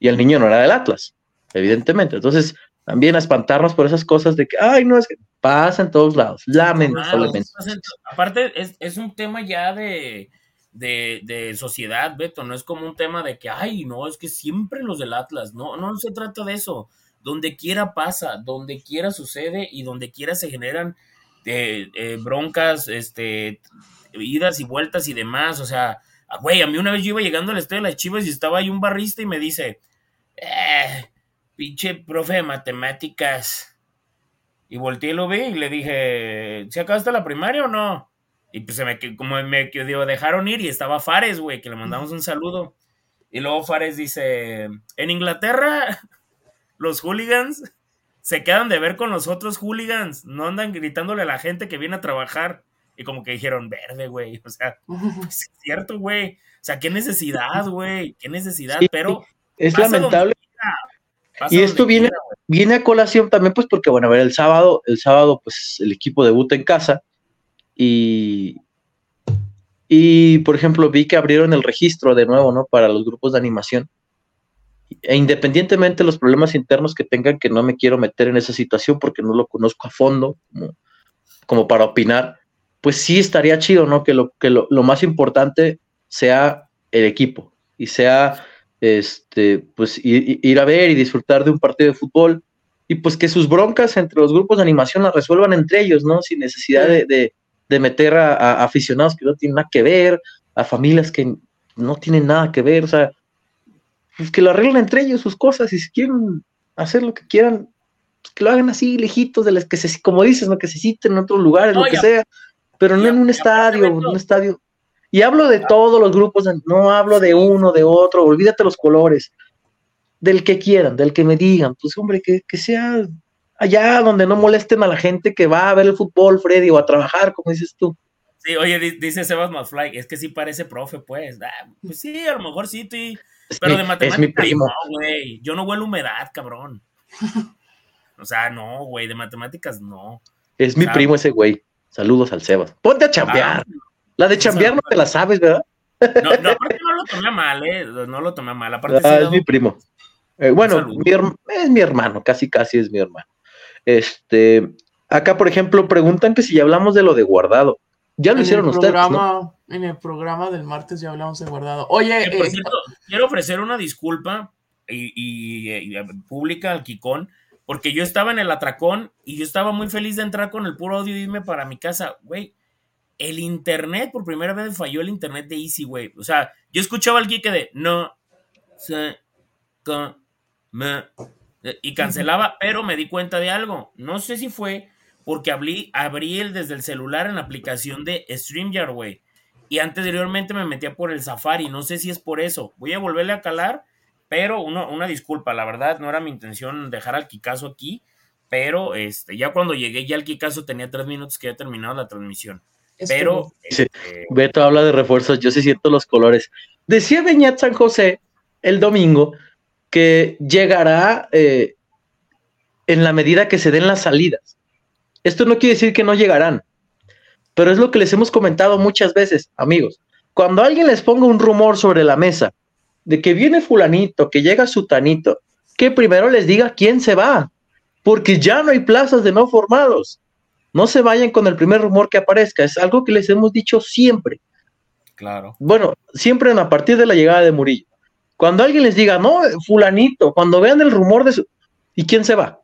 Y el niño no era del Atlas, evidentemente. Entonces, también a espantarnos por esas cosas de que, ay, no, es que pasa en todos lados, lamentablemente. aparte, es, un tema ya de, de, sociedad, Beto, no es como un tema de que, ay, no, es que siempre los del Atlas, no, no se trata de eso. Donde quiera pasa, donde quiera sucede y donde quiera se generan eh, eh, broncas, este, idas y vueltas y demás. O sea, güey, a mí una vez yo iba llegando al estadio de las Chivas y estaba ahí un barrista y me dice, eh, pinche profe de matemáticas. Y volteé y lo vi y le dije, ¿se acabaste la primaria o no? Y pues se me, como me digo, dejaron ir y estaba Fares, güey, que le mandamos un saludo. Y luego Fares dice, en Inglaterra los hooligans se quedan de ver con los otros hooligans, no andan gritándole a la gente que viene a trabajar. Y como que dijeron, verde, güey. O sea, pues, es cierto, güey. O sea, qué necesidad, güey. Qué necesidad, pero... Es lamentable y esto viene, viene a colación también, pues, porque, bueno, a ver, el sábado, el sábado, pues, el equipo debuta en casa y, y, por ejemplo, vi que abrieron el registro de nuevo, ¿no? Para los grupos de animación. E independientemente de los problemas internos que tengan, que no me quiero meter en esa situación porque no lo conozco a fondo, como, como para opinar, pues sí estaría chido, ¿no? Que lo, que lo, lo más importante sea el equipo y sea este, pues ir, a ver y disfrutar de un partido de fútbol y pues que sus broncas entre los grupos de animación las resuelvan entre ellos, ¿no? Sin necesidad de, meter a, aficionados que no tienen nada que ver, a familias que no tienen nada que ver, o sea, pues que lo arreglen entre ellos sus cosas y si quieren hacer lo que quieran, pues que lo hagan así, lejitos de las que se, como dices, ¿no? Que se citen en otros lugares, lo que sea, pero no en un estadio, en un estadio y hablo de todos los grupos, no hablo de uno, de otro, olvídate los colores, del que quieran, del que me digan, pues hombre, que, sea allá donde no molesten a la gente que va a ver el fútbol, Freddy, o a trabajar, como dices tú. Sí, oye, dice Sebas Masfly, es que sí parece profe, pues. Ah, pues sí, a lo mejor sí, estoy... pero de matemáticas es mi primo. no, güey. Yo no huelo humedad, cabrón. o sea, no, güey, de matemáticas no. Es mi primo ese güey. Saludos al Sebas. Ponte a chambear. Ah, la de chambear no te la sabes, ¿verdad? No, no, aparte no lo tomé mal, ¿eh? No lo tomé mal. Aparte ah, es mi primo. Eh, bueno, es mi hermano, casi casi es mi hermano. Este, acá, por ejemplo, preguntan que si ya hablamos de lo de guardado. Ya lo hicieron ustedes. En el programa del martes ya hablamos de guardado. Oye, eh, quiero ofrecer una disculpa y, pública al Kikón, porque yo estaba en el atracón y yo estaba muy feliz de entrar con el puro audio y irme para mi casa. Güey, el internet, por primera vez falló el internet de Easy, güey. O sea, yo escuchaba al geek de no se me y cancelaba, pero me di cuenta de algo. No sé si fue porque abrí, abrí el desde el celular en la aplicación de StreamYard, güey. Y anteriormente me metía por el Safari. No sé si es por eso. Voy a volverle a calar, pero una disculpa, la verdad, no era mi intención dejar al Kikazo aquí. Pero este, ya cuando llegué ya al Kikazo tenía tres minutos que había terminado la transmisión. pero. Este, Beto habla de refuerzos, yo sí siento los colores. Decía Beñat San José el domingo que llegará eh, en la medida que se den las salidas. Esto no quiere decir que no llegarán, pero es lo que les hemos comentado muchas veces, amigos. Cuando alguien les ponga un rumor sobre la mesa de que viene fulanito, que llega sutanito, que primero les diga quién se va, porque ya no hay plazas de no formados. No se vayan con el primer rumor que aparezca, es algo que les hemos dicho siempre. Claro. Bueno, siempre a partir de la llegada de Murillo. Cuando alguien les diga, no, fulanito, cuando vean el rumor de su... ¿Y quién se va?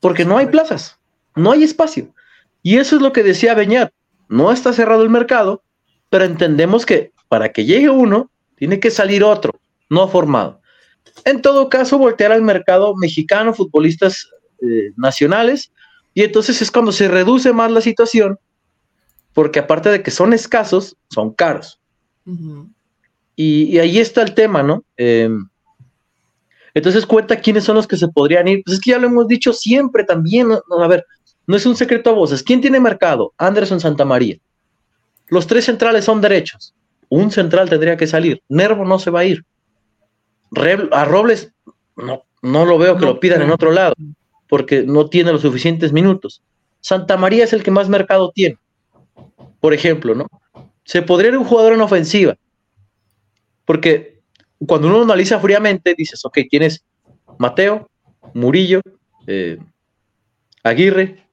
Porque no hay plazas. No hay espacio. Y eso es lo que decía Beñat. No está cerrado el mercado, pero entendemos que para que llegue uno, tiene que salir otro, no formado. En todo caso, voltear al mercado mexicano, futbolistas eh, nacionales, y entonces es cuando se reduce más la situación, porque aparte de que son escasos, son caros. Y, ahí está el tema, ¿no? Em, entonces cuenta quiénes son los que se podrían ir. Pues es que ya lo hemos dicho siempre también. a ver, no es un secreto a voces. ¿Quién tiene mercado? Anderson Santa María. Los tres centrales son derechos. Un central tendría que salir. Nervo no se va a ir. a Robles no, no lo veo que lo pidan en otro lado, porque no tiene los suficientes minutos. Santa María es el que más mercado tiene. Por ejemplo, ¿no? Se podría ir un jugador en ofensiva. Porque cuando uno analiza fríamente, dices, ok, tienes Mateo, Murillo, eh, Aguirre,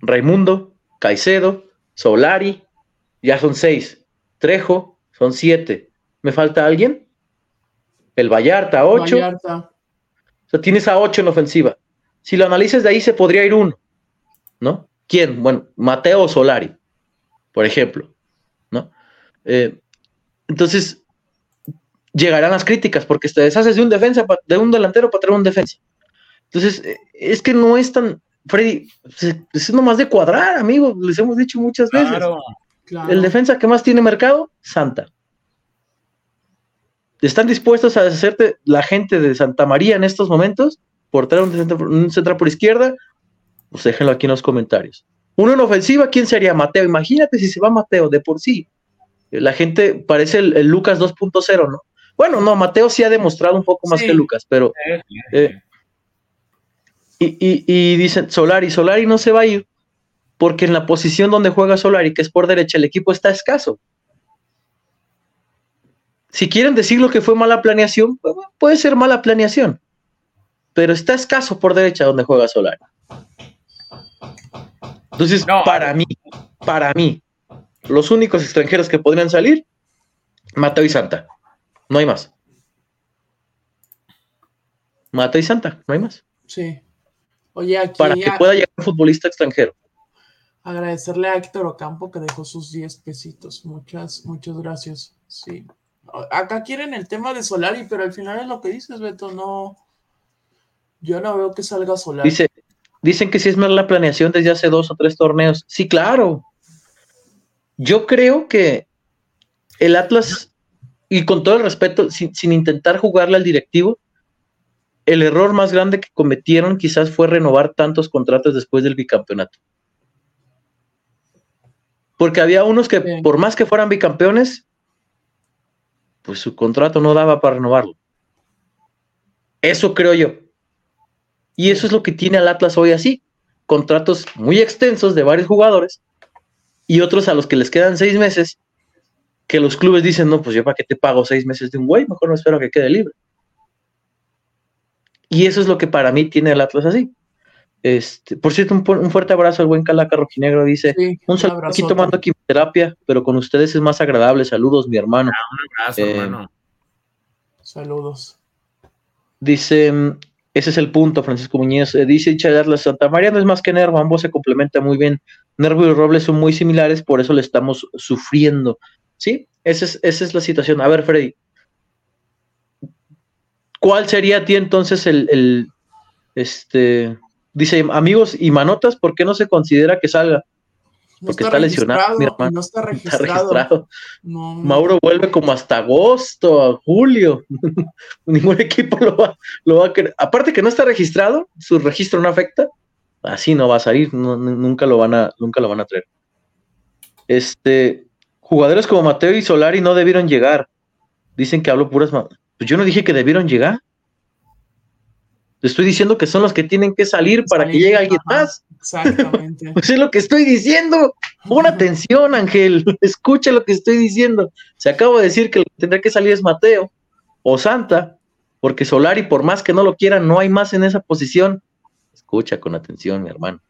Raimundo, Caicedo, Solari, ya son seis. Trejo, son siete. ¿Me falta alguien? El Vallarta, ocho. Vallarta. O sea, tienes a ocho en ofensiva. Si lo analizas de ahí, se podría ir uno, ¿no? ¿Quién? Bueno, Mateo Solari, por ejemplo, ¿no? Eh, entonces, llegarán las críticas porque te deshaces de un defensa, de un delantero para traer un defensa. Entonces, eh, es que no es tan, Freddy, es nomás de cuadrar, amigo, les hemos dicho muchas veces. El defensa que más tiene mercado, Santa. ¿Están dispuestos a hacerte la gente de Santa María en estos momentos por traer un central, por izquierda? Pues déjenlo aquí en los comentarios. Uno en ofensiva, ¿quién sería Mateo? Imagínate si se va Mateo de por sí. La gente parece el, Lucas 2.0, ¿no? Bueno, no, Mateo sí ha demostrado un poco más que Lucas, pero eh, y, dicen, Solari, Solari no se va a ir porque en la posición donde juega Solari, que es por derecha, el equipo está escaso. Si quieren decir lo que fue mala planeación, pues, puede ser mala planeación, pero está escaso por derecha donde juega Solari. Entonces, para mí, para mí, los únicos extranjeros que podrían salir, Mateo y Santa. No hay más. Mateo y Santa, no hay más. Sí. Oye, aquí para que pueda llegar un futbolista extranjero. Agradecerle a Héctor Ocampo que dejó sus 10 pesitos. Muchas, muchas gracias. Sí. Acá quieren el tema de Solari, pero al final es lo que dices, Beto, no. Yo no veo que salga Solari. Dice, dicen que si es más la planeación desde hace dos o tres torneos. Sí, claro. Yo creo que el Atlas, y con todo el respeto, sin, sin intentar jugarle al directivo, el error más grande que cometieron quizás fue renovar tantos contratos después del bicampeonato. Porque había unos que, por más que fueran bicampeones, pues su contrato no daba para renovarlo. Eso creo yo. Y eso es lo que tiene al Atlas hoy así. Contratos muy extensos de varios jugadores y otros a los que les quedan seis meses, que los clubes dicen, no, pues yo para qué te pago seis meses de un güey, mejor no espero que quede libre. Y eso es lo que para mí tiene el Atlas así. Este, por cierto, un, fuerte abrazo al buen Calaca Rojinegro. Dice: Un saludo aquí tomando quimioterapia, pero con ustedes es más agradable. Saludos, mi hermano. Ah, un abrazo, eh, hermano. Saludos. Dice: Ese es el punto, Francisco Muñoz. Eh, dice Atlas Santa María no es más que Nervo, ambos se complementan muy bien. Nervo y Robles son muy similares, por eso le estamos sufriendo. Sí, esa es, esa es la situación. A ver, Freddy, ¿cuál sería a ti entonces el, el este, Dice, amigos y manotas, ¿por qué no se considera que salga? Porque está, lesionado, mi hermano. No está registrado. Mauro vuelve como hasta agosto, julio. Ningún equipo lo va, lo va a querer. Aparte que no está registrado, su registro no afecta. Así no va a salir, nunca lo van a, nunca lo van a traer. Este, jugadores como Mateo y Solari no debieron llegar. Dicen que hablo puras. Pues yo no dije que debieron llegar. Te estoy diciendo que son los que tienen que salir para que llegue alguien más. Exactamente. pues es lo que estoy diciendo. Pon atención, Ángel. Escucha lo que estoy diciendo. Se acabo de decir que lo que tendrá que salir es Mateo o Santa, porque Solari, por más que no lo quiera, no hay más en esa posición. Escucha con atención, mi hermano.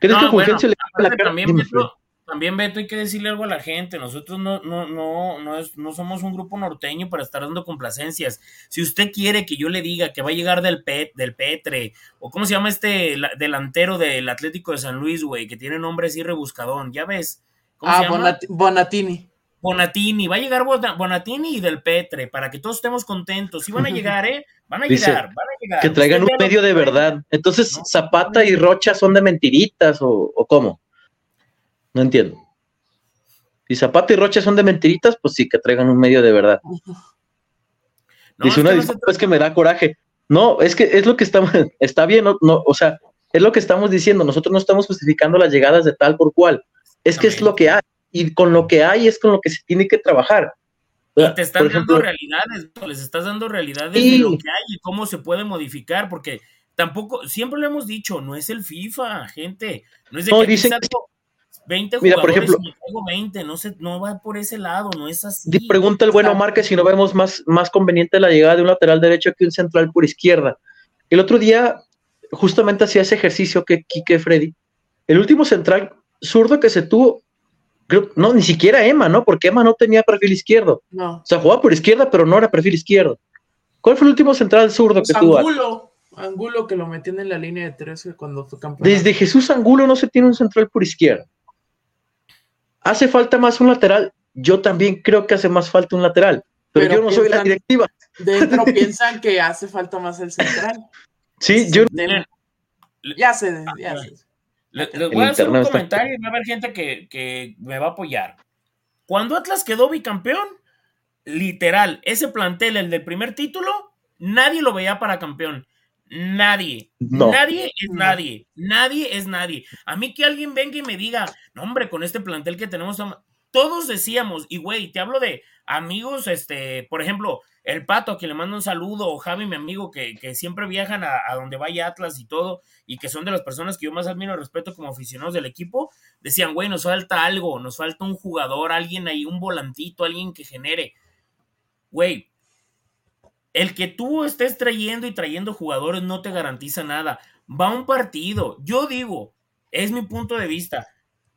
¿Crees que Fulgencio le la cara? También, Beto, hay que decirle algo a la gente. Nosotros no, no, no, no, es, no somos un grupo norteño para estar dando complacencias. Si usted quiere que yo le diga que va a llegar del, Pet, del Petre, o cómo se llama este delantero del Atlético de San Luis, güey, que tiene nombre así rebuscadón, ya ves. ¿Cómo ah, se llama? Bonatini. Bonatini, va a llegar Bonatini y del Petre, para que todos estemos contentos. Sí van a llegar, ¿eh? Van a llegar, van a llegar. Que traigan un medio de verdad. Entonces, Zapata y Rocha son de mentiritas, o, o cómo? No entiendo. Si Zapata y Rocha son de mentiritas, pues sí, que traigan un medio de verdad. Dice una disculpa, es que me da coraje. No, es que es lo que estamos, está bien, no, o sea, es lo que estamos diciendo. Nosotros no estamos justificando las llegadas de tal por cual. Es que es lo que hay. Y con lo que hay es con lo que se tiene que trabajar. Y te están dando realidades, les estás dando realidades de lo que hay y cómo se puede modificar, porque tampoco, siempre lo hemos dicho, no es el FIFA, gente. No es de que dicen 20 Mira, por ejemplo, 20, no, se, no va por ese lado, no es así. Pregunta el bueno Omar que si no vemos más, más conveniente la llegada de un lateral derecho que un central por izquierda. El otro día, justamente hacía ese ejercicio que Kike Freddy. El último central zurdo que se tuvo, creo, no, ni siquiera Emma, ¿no? Porque Emma no tenía perfil izquierdo. No. O sea, jugaba por izquierda, pero no era perfil izquierdo. ¿Cuál fue el último central zurdo que tuvo? Angulo. Angulo que lo metían en la línea de tres cuando fue campeón. Desde Jesús Angulo no se tiene un central por izquierda. ¿Hace falta más un lateral? Yo también creo que hace más falta un lateral, pero, yo no soy la directiva. Dentro piensan que hace falta más el central. Sí, yo. ya sé, ya sé. Les, voy a hacer un comentario y va a haber gente que, que me va a apoyar. Cuando Atlas quedó bicampeón, literal, ese plantel, el del primer título, nadie lo veía para campeón. Nadie. Nadie es nadie. Nadie es nadie. A mí que alguien venga y me diga, no, hombre, con este plantel que tenemos, todos decíamos, y güey, te hablo de amigos, este, por ejemplo, el Pato, a quien le mando un saludo, o Javi, mi amigo, que, siempre viajan a, donde vaya Atlas y todo, y que son de las personas que yo más admiro y respeto como aficionados del equipo, decían, güey, nos falta algo, nos falta un jugador, alguien ahí, un volantito, alguien que genere. Güey, el que tú estés trayendo y trayendo jugadores no te garantiza nada. Va un partido. Yo digo, es mi punto de vista,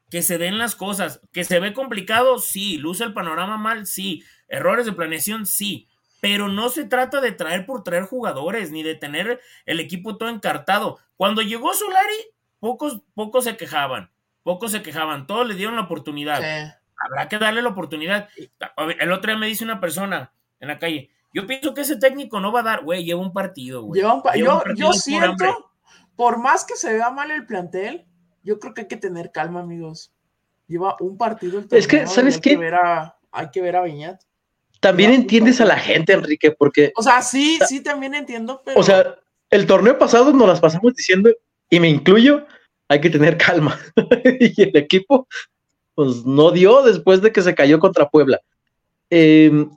que se den las cosas. Que se ve complicado, sí. Luce el panorama mal, sí. Errores de planeación, sí. Pero no se trata de traer por traer jugadores, ni de tener el equipo todo encartado. Cuando llegó Solari, pocos, pocos se quejaban. Pocos se quejaban. Todos le dieron la oportunidad. Habrá que darle la oportunidad. El otro día me dice una persona en la calle, yo pienso que ese técnico no va a dar, güey, lleva un partido, güey. Lleva un, yo, siento, por, más que se vea mal el plantel, yo creo que hay que tener calma, amigos. Lleva un partido. El es que, ¿sabes qué? hay que ver a Viñat. También entiendes a la gente, Enrique, porque. O sea, sí, sí, también entiendo, pero. O sea, el torneo pasado nos las pasamos diciendo, y me incluyo, hay que tener calma. y el equipo, pues no dio después de que se cayó contra Puebla. Eh,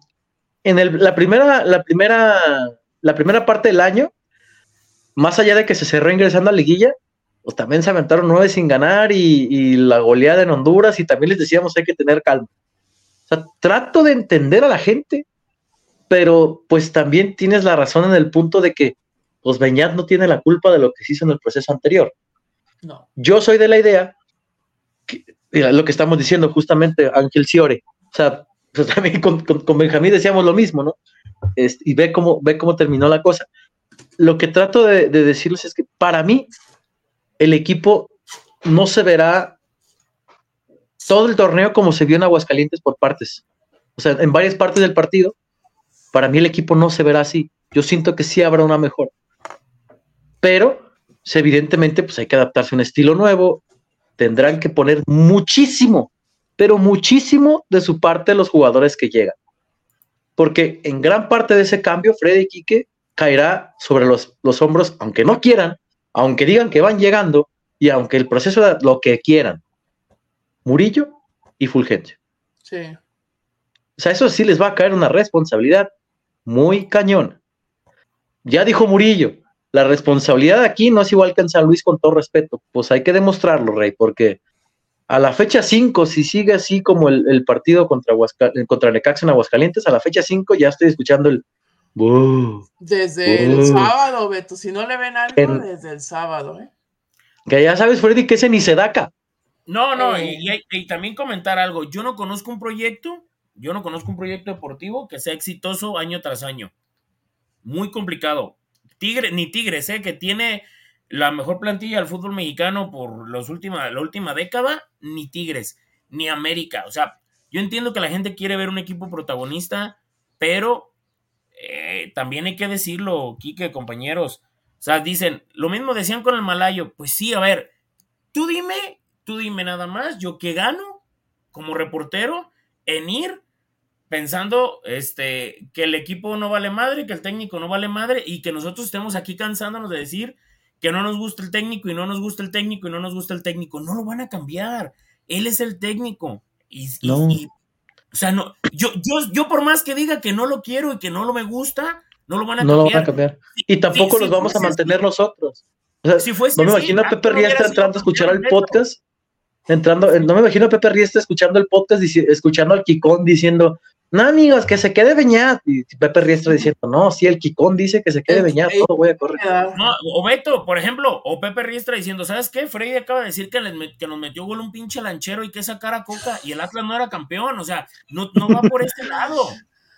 en la, primera, la, primera, la primera parte del año, más allá de que se cerró ingresando a liguilla, pues también se aventaron nueve sin ganar y, la goleada en Honduras y también les decíamos hay que tener calma. O sea, trato de entender a la gente, pero pues también tienes la razón en el punto de que pues Beñat no tiene la culpa de lo que se hizo en el proceso anterior. No. Yo soy de la idea, que, lo que estamos diciendo justamente, Ángel Ciore, o sea, pues también con, con, con Benjamín decíamos lo mismo, ¿no? Este, y ve cómo, ve cómo terminó la cosa. Lo que trato de, de decirles es que para mí el equipo no se verá todo el torneo como se vio en Aguascalientes por partes. O sea, en varias partes del partido, para mí el equipo no se verá así. Yo siento que sí habrá una mejor. Pero, pues, evidentemente, pues hay que adaptarse a un estilo nuevo. Tendrán que poner muchísimo, pero muchísimo de su parte los jugadores que llegan. Porque en gran parte de ese cambio, Freddy Quique caerá sobre los, los hombros, aunque no quieran, aunque digan que van llegando y aunque el proceso de lo que quieran. Murillo y Fulgencio. Sí. O sea, eso sí les va a caer una responsabilidad muy cañón. Ya dijo Murillo, la responsabilidad aquí no es igual que en San Luis con todo respeto. Pues hay que demostrarlo, Rey, porque a la fecha 5, si sigue así como el, el partido contra, Aguascal contra Necaxa en Aguascalientes, a la fecha 5 ya estoy escuchando el... Desde el sábado, Beto. Si no le ven algo, En- desde el sábado, ¿eh? que ya sabes, Freddy, que ese ni se daca. No, no, Eh. y, y- y también comentar algo. Yo no conozco un proyecto, yo no conozco un proyecto deportivo que sea exitoso año tras año. Muy complicado. Tigre, ni Tigres, ¿eh? que tiene la mejor plantilla del fútbol mexicano por los la última década, ni Tigres, ni América. O sea, yo entiendo que la gente quiere ver un equipo protagonista, pero eh, también hay que decirlo, Quique, compañeros. O sea, dicen, lo mismo decían con el Malayo. Pues sí, a ver, tú dime, tú dime nada más, yo que gano como reportero en ir pensando este, que el equipo no vale madre, que el técnico no vale madre y que nosotros estemos aquí cansándonos de decir que no nos gusta el técnico y no nos gusta el técnico y no nos gusta el técnico. No lo van a cambiar. Él es el técnico. Y, No. y- o sea, no, yo, yo, yo por más que diga que no lo quiero y que no lo me gusta, no lo van a No lo cambiar. van a cambiar. Y tampoco sí, los vamos a mantener así. nosotros. O sea, Si fuese no me así, imagino a Pepe Riestra entrando a escuchar el podcast. Entrando, no me imagino a Pepe Riestra escuchando el podcast, escuchando al Kikón diciendo, no amigos, que se quede Beñat. Y Pepe Riestra diciendo, no, sí, el Kikón dice que se quede Beñat, todo voy a correr. No, o Beto, por ejemplo, o Pepe Riestra diciendo, ¿sabes qué? Freddy acaba de decir que, les met- que nos metió gol un pinche lanchero y que sacar a Coca y el Atlas no era campeón, o sea, no, no va por este lado.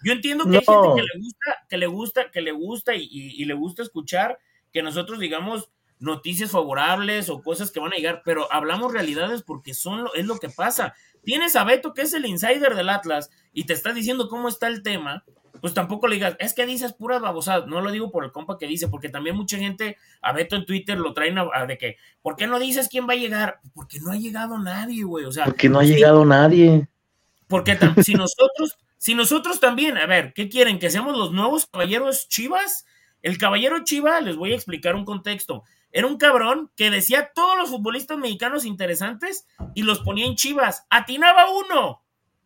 Yo entiendo que hay gente que le gusta, que le gusta, que le gusta y, y- y le gusta escuchar que nosotros digamos noticias favorables o cosas que van a llegar, pero hablamos realidades porque son lo, es lo que pasa. Tienes a Beto, que es el insider del Atlas, y te está diciendo cómo está el tema, pues tampoco le digas, es que dices puras babosadas. No lo digo por el compa que dice, porque también mucha gente a Beto en Twitter lo traen a, a de que, ¿por qué no dices quién va a llegar? Porque no ha llegado nadie, güey. O sea, Porque no ha sí, llegado nadie. porque si nosotros, si nosotros también, a ver, ¿qué quieren? ¿Que seamos los nuevos caballeros chivas? El caballero chiva, les voy a explicar un contexto. Era un cabrón que decía todos los futbolistas mexicanos interesantes y los ponía en chivas. Atinaba uno.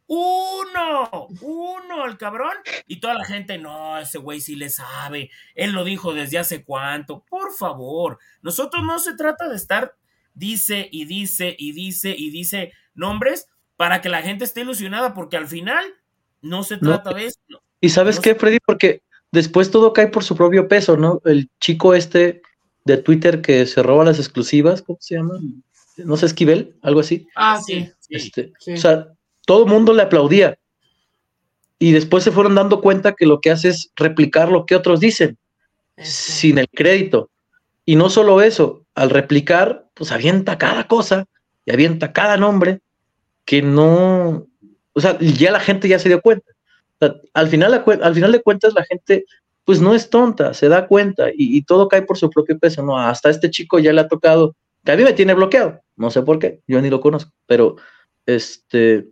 Uno, uno, el cabrón. Y toda la gente, no, ese güey sí le sabe. Él lo dijo desde hace cuánto. Por favor, nosotros no se trata de estar, dice y dice y dice y dice nombres para que la gente esté ilusionada, porque al final no se No. trata de eso. ¿Y sabes No qué. Freddy? Porque después todo cae por su propio peso, ¿no? El chico este de Twitter que se roba las exclusivas, ¿cómo se llama? No sé, Esquivel, algo así. Ah, sí. sí. Este, sí. O sea, todo el mundo le aplaudía. Y después se fueron dando cuenta que lo que hace es replicar lo que otros dicen, Este, sin el crédito. Y no solo eso, al replicar, pues avienta cada cosa y avienta cada nombre que no, o sea, ya la gente ya se dio cuenta. O sea, al, final, al final de cuentas la gente pues no es tonta, se da cuenta y, y todo cae por su propio peso, ¿no? Hasta este chico ya le ha tocado, que a mí me tiene bloqueado, no sé por qué, yo ni lo conozco, pero este,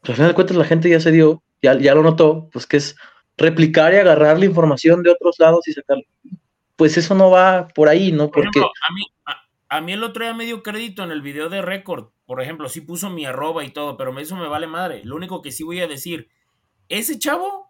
pues, al final de cuentas la gente ya se dio, ya, ya lo notó, pues que es replicar y agarrar la información de otros lados y sacarla. Pues eso no va por ahí, ¿no? Por Porque ejemplo, a mí, a, a mí el otro día me dio crédito en el video de récord. Por ejemplo, sí puso mi arroba y todo, pero eso me vale madre. Lo único que sí voy a decir, ese chavo,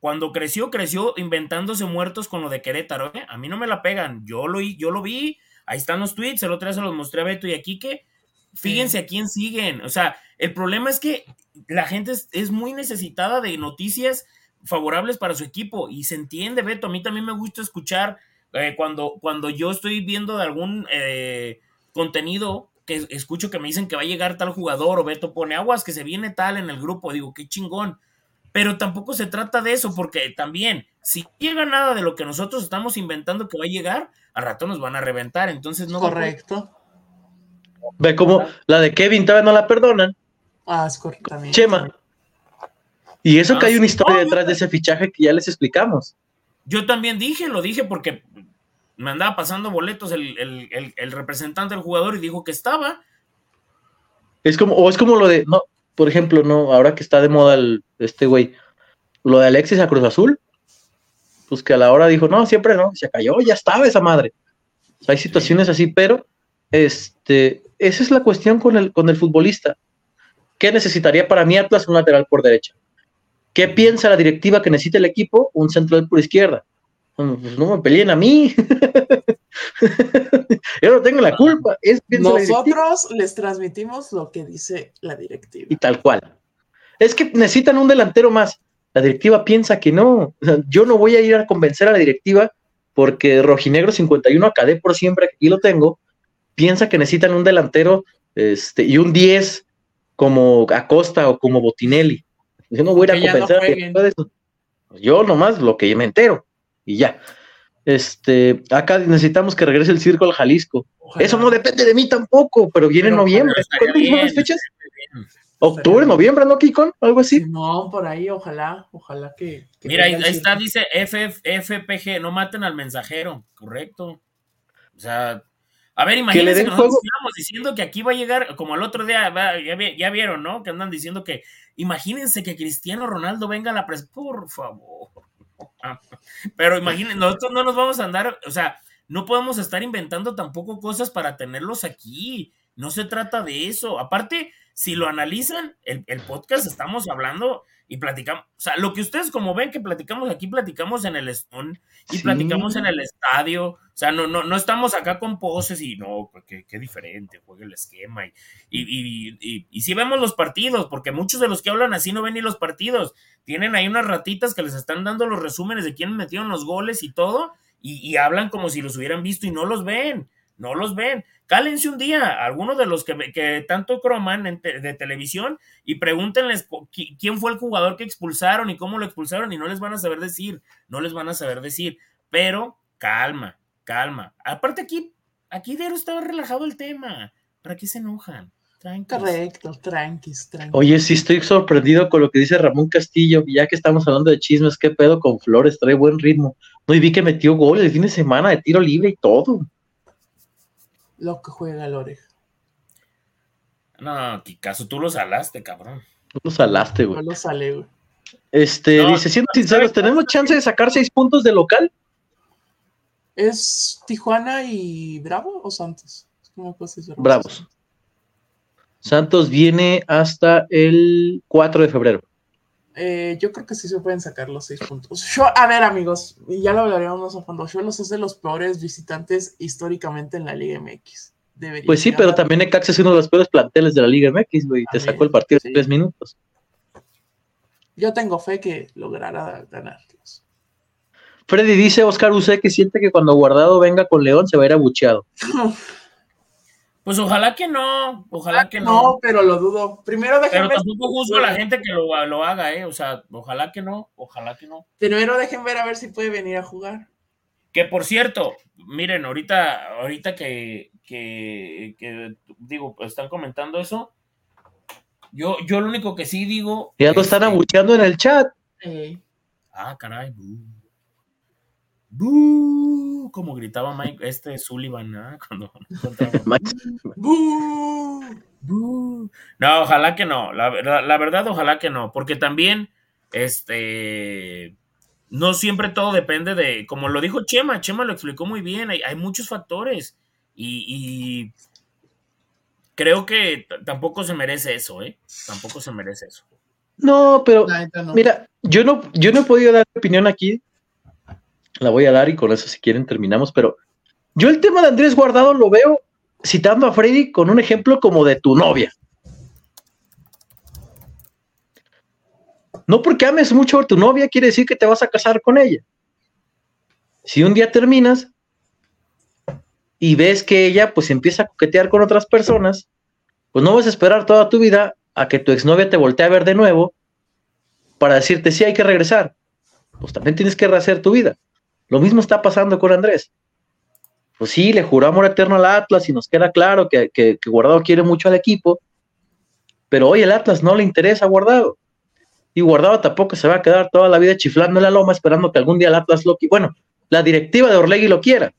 cuando creció, creció inventándose muertos con lo de Querétaro. ¿eh? A mí no me la pegan. Yo lo, yo lo vi, ahí están los tweets, el otro día se los mostré a Beto y a Quique. Fíjense a quién siguen. O sea, el problema es que la gente es, es muy necesitada de noticias favorables para su equipo y se entiende, Beto. A mí también me gusta escuchar eh, cuando, cuando yo estoy viendo de algún eh, contenido que escucho que me dicen que va a llegar tal jugador o Beto pone aguas que se viene tal en el grupo, digo, qué chingón. Pero tampoco se trata de eso, porque también, si llega nada de lo que nosotros estamos inventando que va a llegar, al rato nos van a reventar. Entonces no. Correcto. Ve como la de Kevin todavía no la perdonan. Ah, es correcto. también. Chema. Y eso que Ah, hay una historia No, detrás de ese fichaje que ya les explicamos. Yo también dije, lo dije porque me andaba pasando boletos el, el- el- el representante del jugador y dijo que estaba. Es como, o es como lo de, no, por ejemplo, no, ahora que está de moda el, este güey, lo de Alexis a Cruz Azul, pues que a la hora dijo, no, siempre no, se cayó, ya estaba esa madre. Hay situaciones así, pero este, esa es la cuestión con el, con el futbolista. ¿Qué necesitaría para mí Atlas un lateral por derecha? ¿Qué piensa la directiva que necesita el equipo? Un central por izquierda. Bueno, Pues no me peleen a mí. Yo no tengo la culpa. Es. Nosotros les transmitimos lo que dice la directiva. y tal cual. Es que necesitan un delantero más. La directiva piensa que no. O sea, yo no voy a ir a convencer a la directiva porque Rojinegro 51 Acadé por siempre, aquí lo tengo, piensa que necesitan un delantero este, y un 10 como Acosta o como Botinelli. Yo no voy a ir a no convencer a la directiva de eso. Yo nomás lo que me entero y ya. Este, acá necesitamos que regrese el circo al Jalisco. Ojalá. Eso no depende de mí tampoco, pero viene en noviembre. ¿Cuándo son las fechas? bien. Octubre, noviembre, ¿no, Kikon? Algo así. No, por ahí, ojalá, ojalá que. que Mira, ahí, está, dice FF, FPG, no maten al mensajero, correcto. O sea, a ver, imagínense que nosotros juego. estuviéramos diciendo que aquí va a llegar, como el otro día, va, ya, ya vieron, ¿no? Que andan diciendo que, imagínense que Cristiano Ronaldo venga a la pres, por favor. Pero imaginen, nosotros no nos vamos a andar, o sea, no podemos estar inventando tampoco cosas para tenerlos aquí. No se trata de eso. Aparte, si lo analizan, el, el podcast estamos hablando y platicamos, o sea, lo que ustedes como ven que platicamos aquí, platicamos en el Stone y Sí. platicamos en el estadio, o sea, no, no, no estamos acá con poses y no, pues, qué, qué diferente, juega el esquema y, y, y, y, y sí vemos los partidos, porque muchos de los que hablan así no ven ni los partidos, tienen ahí unas ratitas que les están dando los resúmenes de quién metieron los goles y todo, y, y hablan como si los hubieran visto y no los ven, no los ven. Cálense un día, algunos de los que, que tanto croman en te- de televisión y pregúntenles quién fue el jugador que expulsaron y cómo lo expulsaron y no les van a saber decir, no les van a saber decir, pero calma, calma. Aparte aquí, aquí Dero estaba relajado el tema, ¿para qué se enojan? Tranquilos. Correcto, tranquis, tranquis. Oye, sí estoy sorprendido con lo que dice Ramón Castillo. Ya que estamos hablando de chismes, qué pedo con Flores, trae buen ritmo. No, y vi que metió gol el fin de semana de tiro libre y todo. Lo que juega la oreja. No, caso tú los alaste, cabrón. Tú lo salaste, No güey. lo sale, güey. Este, No, dice, siendo ¿sabes sinceros? ¿tenemos chance de sacar seis puntos de local? ¿Es Tijuana y Bravo o Santos? ¿Cómo puedes decir? Bravos. Santos viene hasta el 4 de febrero. Eh, yo creo que sí se pueden sacar los seis puntos. Yo, a ver, amigos, ya lo hablaremos más a fondo. Cholos es de los peores visitantes históricamente en la Liga MX. Debería Pues sí, pero también Necaxa es uno de los peores planteles de la Liga MX, güey. Te sacó el partido sí. en tres minutos. Yo tengo fe que logrará ganarlos. Freddy dice, Oscar Use que siente que cuando Guardado venga con León se va a ir abucheado. Pues ojalá que no, ojalá que no. No, pero lo dudo. Primero Pero dejen ver, tampoco juzgo a la gente que lo, lo haga, ¿eh? O sea, ojalá que no, ojalá que no. primero dejen ver a ver si puede venir a jugar. Que por cierto, miren, ahorita, ahorita que, que, que, digo, están comentando eso, yo, yo lo único que sí digo. Ya lo están abucheando en el chat. Eh, Ah, caray, bú. Bú, como gritaba Mike, este Sullivan, ¿ah? Cuando ¡Bú! Bú. No, ojalá que no. La, verdad- la verdad, ojalá que no. Porque también, este. No siempre todo depende de. Como lo dijo Chema, Chema lo explicó muy bien. Hay, hay muchos factores. Y, y creo que tampoco se merece eso, ¿eh? Tampoco se merece eso. No, pero La no. mira, yo no, yo no he podido dar opinión aquí. La voy a dar y con eso si quieren terminamos, pero yo el tema de Andrés Guardado lo veo citando a Freddy con un ejemplo como de tu novia. No porque ames mucho a tu novia quiere decir que te vas a casar con ella. Si un día terminas, y ves que ella pues empieza a coquetear con otras personas, pues no vas a esperar toda tu vida a que tu exnovia te voltee a ver de nuevo para decirte si hay que regresar. Pues también tienes que rehacer tu vida. Lo mismo está pasando con Andrés. Pues sí, le juró amor eterno al Atlas y nos queda claro que, que, Guardado quiere mucho al equipo, pero hoy el Atlas no le interesa a Guardado. Y Guardado tampoco se va a quedar toda la vida chiflando en la loma esperando que algún día el Atlas lo Bueno, la directiva de Orlegui lo quiera.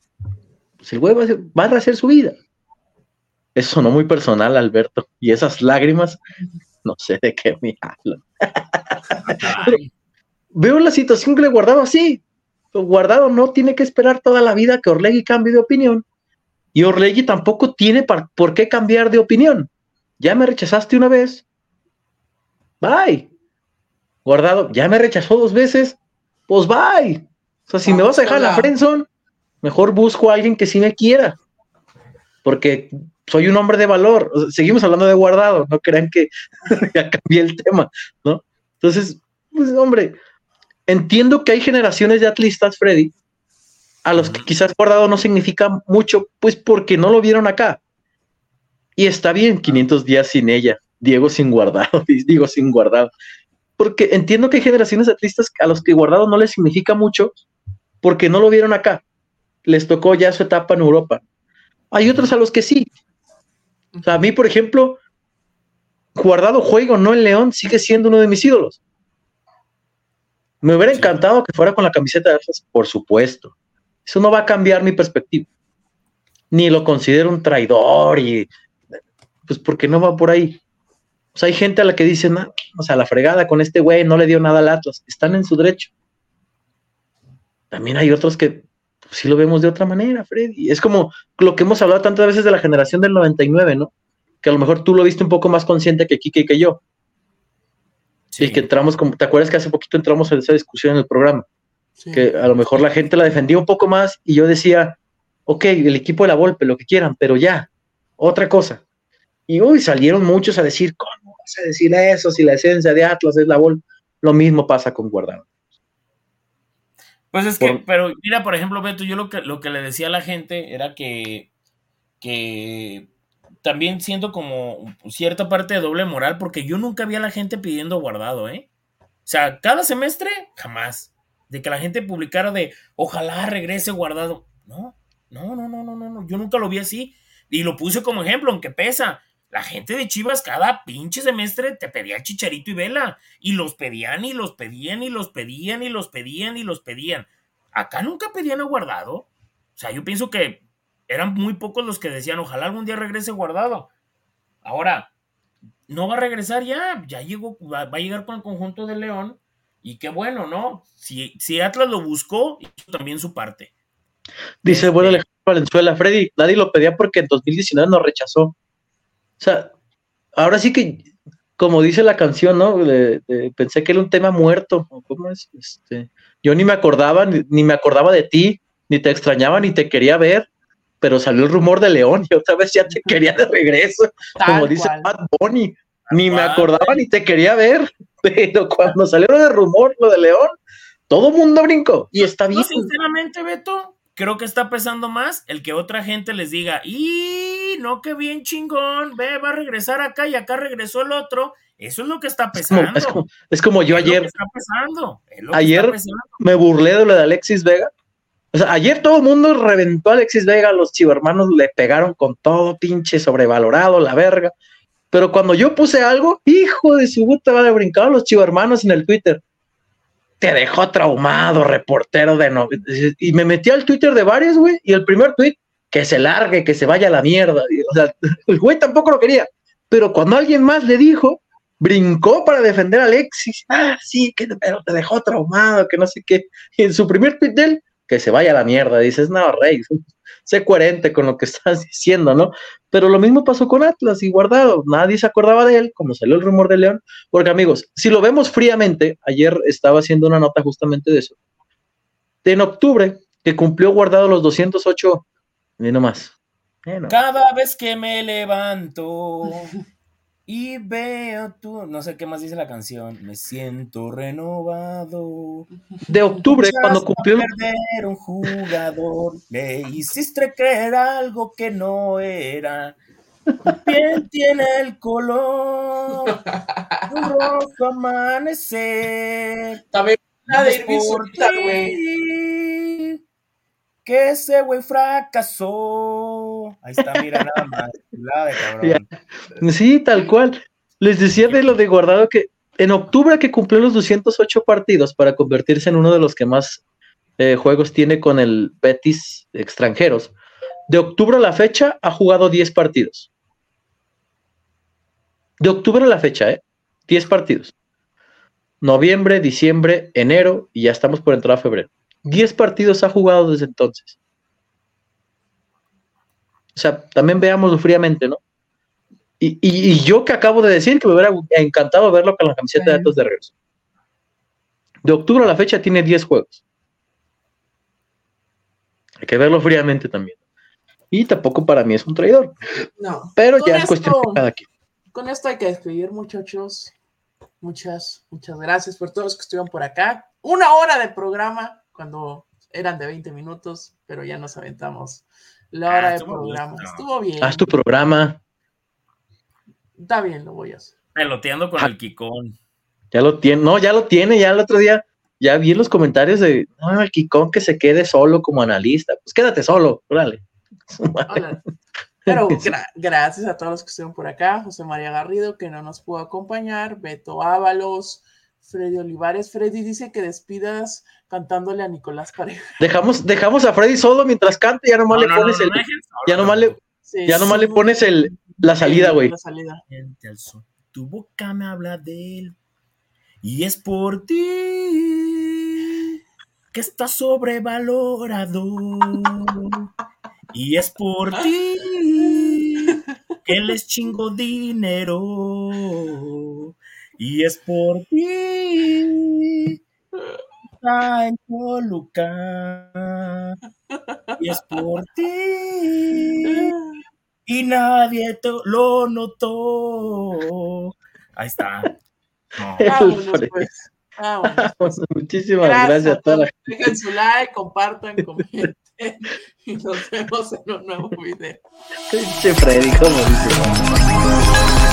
Pues el güey va a, va a rehacer su vida. Eso sonó muy personal, Alberto. Y esas lágrimas, no sé de qué me hablan. veo la situación que le guardado así. Guardado no tiene que esperar toda la vida que Orlegui cambie de opinión. Y Orlegui tampoco tiene por qué cambiar de opinión. Ya me rechazaste una vez. Bye. Guardado, ya me rechazó dos veces. Pues bye. O sea, si me vas a dejar la friendzone, mejor busco a alguien que sí me quiera. Porque soy un hombre de valor. seguimos hablando de guardado, no crean que ya cambié el tema, ¿no? Entonces, pues, hombre, entiendo que hay generaciones de atlistas, Freddy, a los que quizás guardado no significa mucho, pues porque no lo vieron acá. Y está bien, 500 días sin ella, Diego sin guardado, digo sin guardado. Porque entiendo que hay generaciones de atlistas a los que guardado no les significa mucho porque no lo vieron acá. Les tocó ya su etapa en Europa. Hay otros a los que sí, o sea, a mí, por ejemplo, guardado juego, no en León, sigue siendo uno de mis ídolos. Me hubiera encantado que fuera con la camiseta de Atlas, por supuesto. Eso no va a cambiar mi perspectiva. Ni lo considero un traidor y pues porque no va por ahí. O sea, hay gente a la que dicen, o sea, la fregada con este güey no le dio nada al Atlas. Están en su derecho. También hay otros que si lo vemos de otra manera, Freddy. Es como lo que hemos hablado tantas veces de la generación del 99, ¿no? Que a lo mejor tú lo viste un poco más consciente que Kike y que yo. Sí. Y que entramos, como, ¿te acuerdas que hace poquito entramos en esa discusión en el programa? Que a lo mejor la gente la defendía un poco más y yo decía, ok, el equipo de la Volpe, lo que quieran, pero ya, otra cosa. Y hoy salieron muchos a decir, ¿cómo vas a decir eso si la esencia de Atlas es la Volpe? Lo mismo pasa con Guardado. Pues es que, pero mira, por ejemplo, Beto, yo lo que, lo que le decía a la gente era que, que también siento como cierta parte de doble moral, porque yo nunca vi a la gente pidiendo guardado, ¿eh? O sea, cada semestre, jamás. De que la gente publicara de, ojalá regrese guardado. No, no, no, no, no, no. Yo nunca lo vi así. Y lo puse como ejemplo, aunque pesa. La gente de Chivas cada pinche semestre te pedía chicharito y vela. Y los pedían y los pedían y los pedían y los pedían y los pedían. Acá nunca pedían a guardado. O sea, yo pienso que eran muy pocos los que decían, ojalá algún día regrese guardado. Ahora, no va a regresar ya. Ya llegó, va, a llegar con el conjunto de León. Y qué bueno, ¿no? Si, si Atlas lo buscó, hizo también su parte. Dice, bueno, este Alejandro Valenzuela, Freddy, nadie lo pedía porque en 2019 nos rechazó. O sea, ahora sí que, como dice la canción, ¿no? pensé que era un tema muerto. ¿Cómo es? Este, yo ni me acordaba, ni, me acordaba de ti, ni te extrañaba, ni te quería ver, pero salió el rumor de León y otra vez ya te quería de regreso. como dice Pat Bunny, ni me acordaba ni te quería ver, pero cuando salió el rumor, lo de León, todo mundo brincó y está bien. sinceramente, Beto, creo que está pesando más el que otra gente les diga, y no, que bien chingón, ve, va a regresar acá y acá regresó el otro. Eso es lo que está pesando. Es como, yo ayer. Está pesando, ayer me burlé de lo de Alexis Vega. O sea, ayer todo el mundo reventó a Alexis Vega, los chivermanos le pegaron con todo pinche sobrevalorado, la verga. Pero cuando yo puse algo, hijo de su puta, va a brincar los chivermanos en el Twitter te dejó traumado, reportero de no. Y me metí al Twitter de varios, güey, y el primer tweet, que se largue, que se vaya a la mierda. O sea, el güey tampoco lo quería. Pero cuando alguien más le dijo, brincó para defender a Alexis. Ah, sí, que pero te dejó traumado, que no sé qué. Y en su primer tweet de él, que se vaya a la mierda. Dices, no, Rey, sé coherente con lo que estás diciendo, ¿no? Pero lo mismo pasó con Atlas y Guardado, nadie se acordaba de él, como salió el rumor de León, porque amigos, si lo vemos fríamente, ayer estaba haciendo una nota justamente de eso. En octubre, que cumplió Guardado los 208, y no más. Cada vez que me levanto. Y veo tú, no sé qué más dice la canción. Me siento renovado. De octubre, cuando cumplió. perder un jugador. Me hiciste creer algo que no era. Tu piel tiene el color un rojo amanecer. También la de Irving güey. Ese güey fracasó. Ahí está, mira nada más. Sí, tal cual. Les decía de lo de guardado que en octubre que cumplió los 208 partidos para convertirse en uno de los que más eh, juegos tiene con el Betis extranjeros. De octubre a la fecha ha jugado 10 partidos. De octubre a la fecha, ¿eh? 10 partidos. Noviembre, diciembre, enero y ya estamos por entrar a febrero. 10 partidos ha jugado desde entonces. O sea, también veámoslo fríamente, ¿no? Y, y- y yo que acabo de decir que me hubiera encantado verlo con la camiseta de datos de regreso. De octubre a la fecha tiene 10 juegos. Hay que verlo fríamente también. Y tampoco para mí es un traidor. No. Pero ya es cuestión de cada quien. Con esto hay que despedir, muchachos. Muchas, muchas gracias por todos los que estuvieron por acá. Una hora de programa cuando eran de 20 minutos, pero ya nos aventamos la Ah, hora de estuvo programa. gusto. Estuvo bien. Haz tu programa. Está bien, lo voy a hacer. Peloteando con Ah. el Kikón. Ya lo tiene. No, ya lo tiene. Ya el otro día, ya vi en los comentarios de, no, el Kikón que se quede solo como analista. Pues quédate solo, órale. Pero gra- gracias a todos los que estuvieron por acá. José María Garrido, que no nos pudo acompañar. Beto Ábalos. Freddy Olivares. Freddy dice que despidas cantándole a Nicolás Pareja. Dejamos, dejamos a Freddy solo mientras canta y ya nomás No, le no, pones no, el, no solo, ya nomás le. Sí, ya nomás le pones el, la salida, güey. Tu boca me habla de él. Y es por ti que está sobrevalorado. Y es por ti que les chingo dinero. Y es por ti está en Toluca. Y es por ti y nadie to- lo notó. Ahí está. No. Vámonos, Freddy. pues. Vámonos. Muchísimas Gracias, gracias, a toda la Dejen su like, compartan, comenten y nos vemos en un nuevo video. Pinche Freddy, como dice.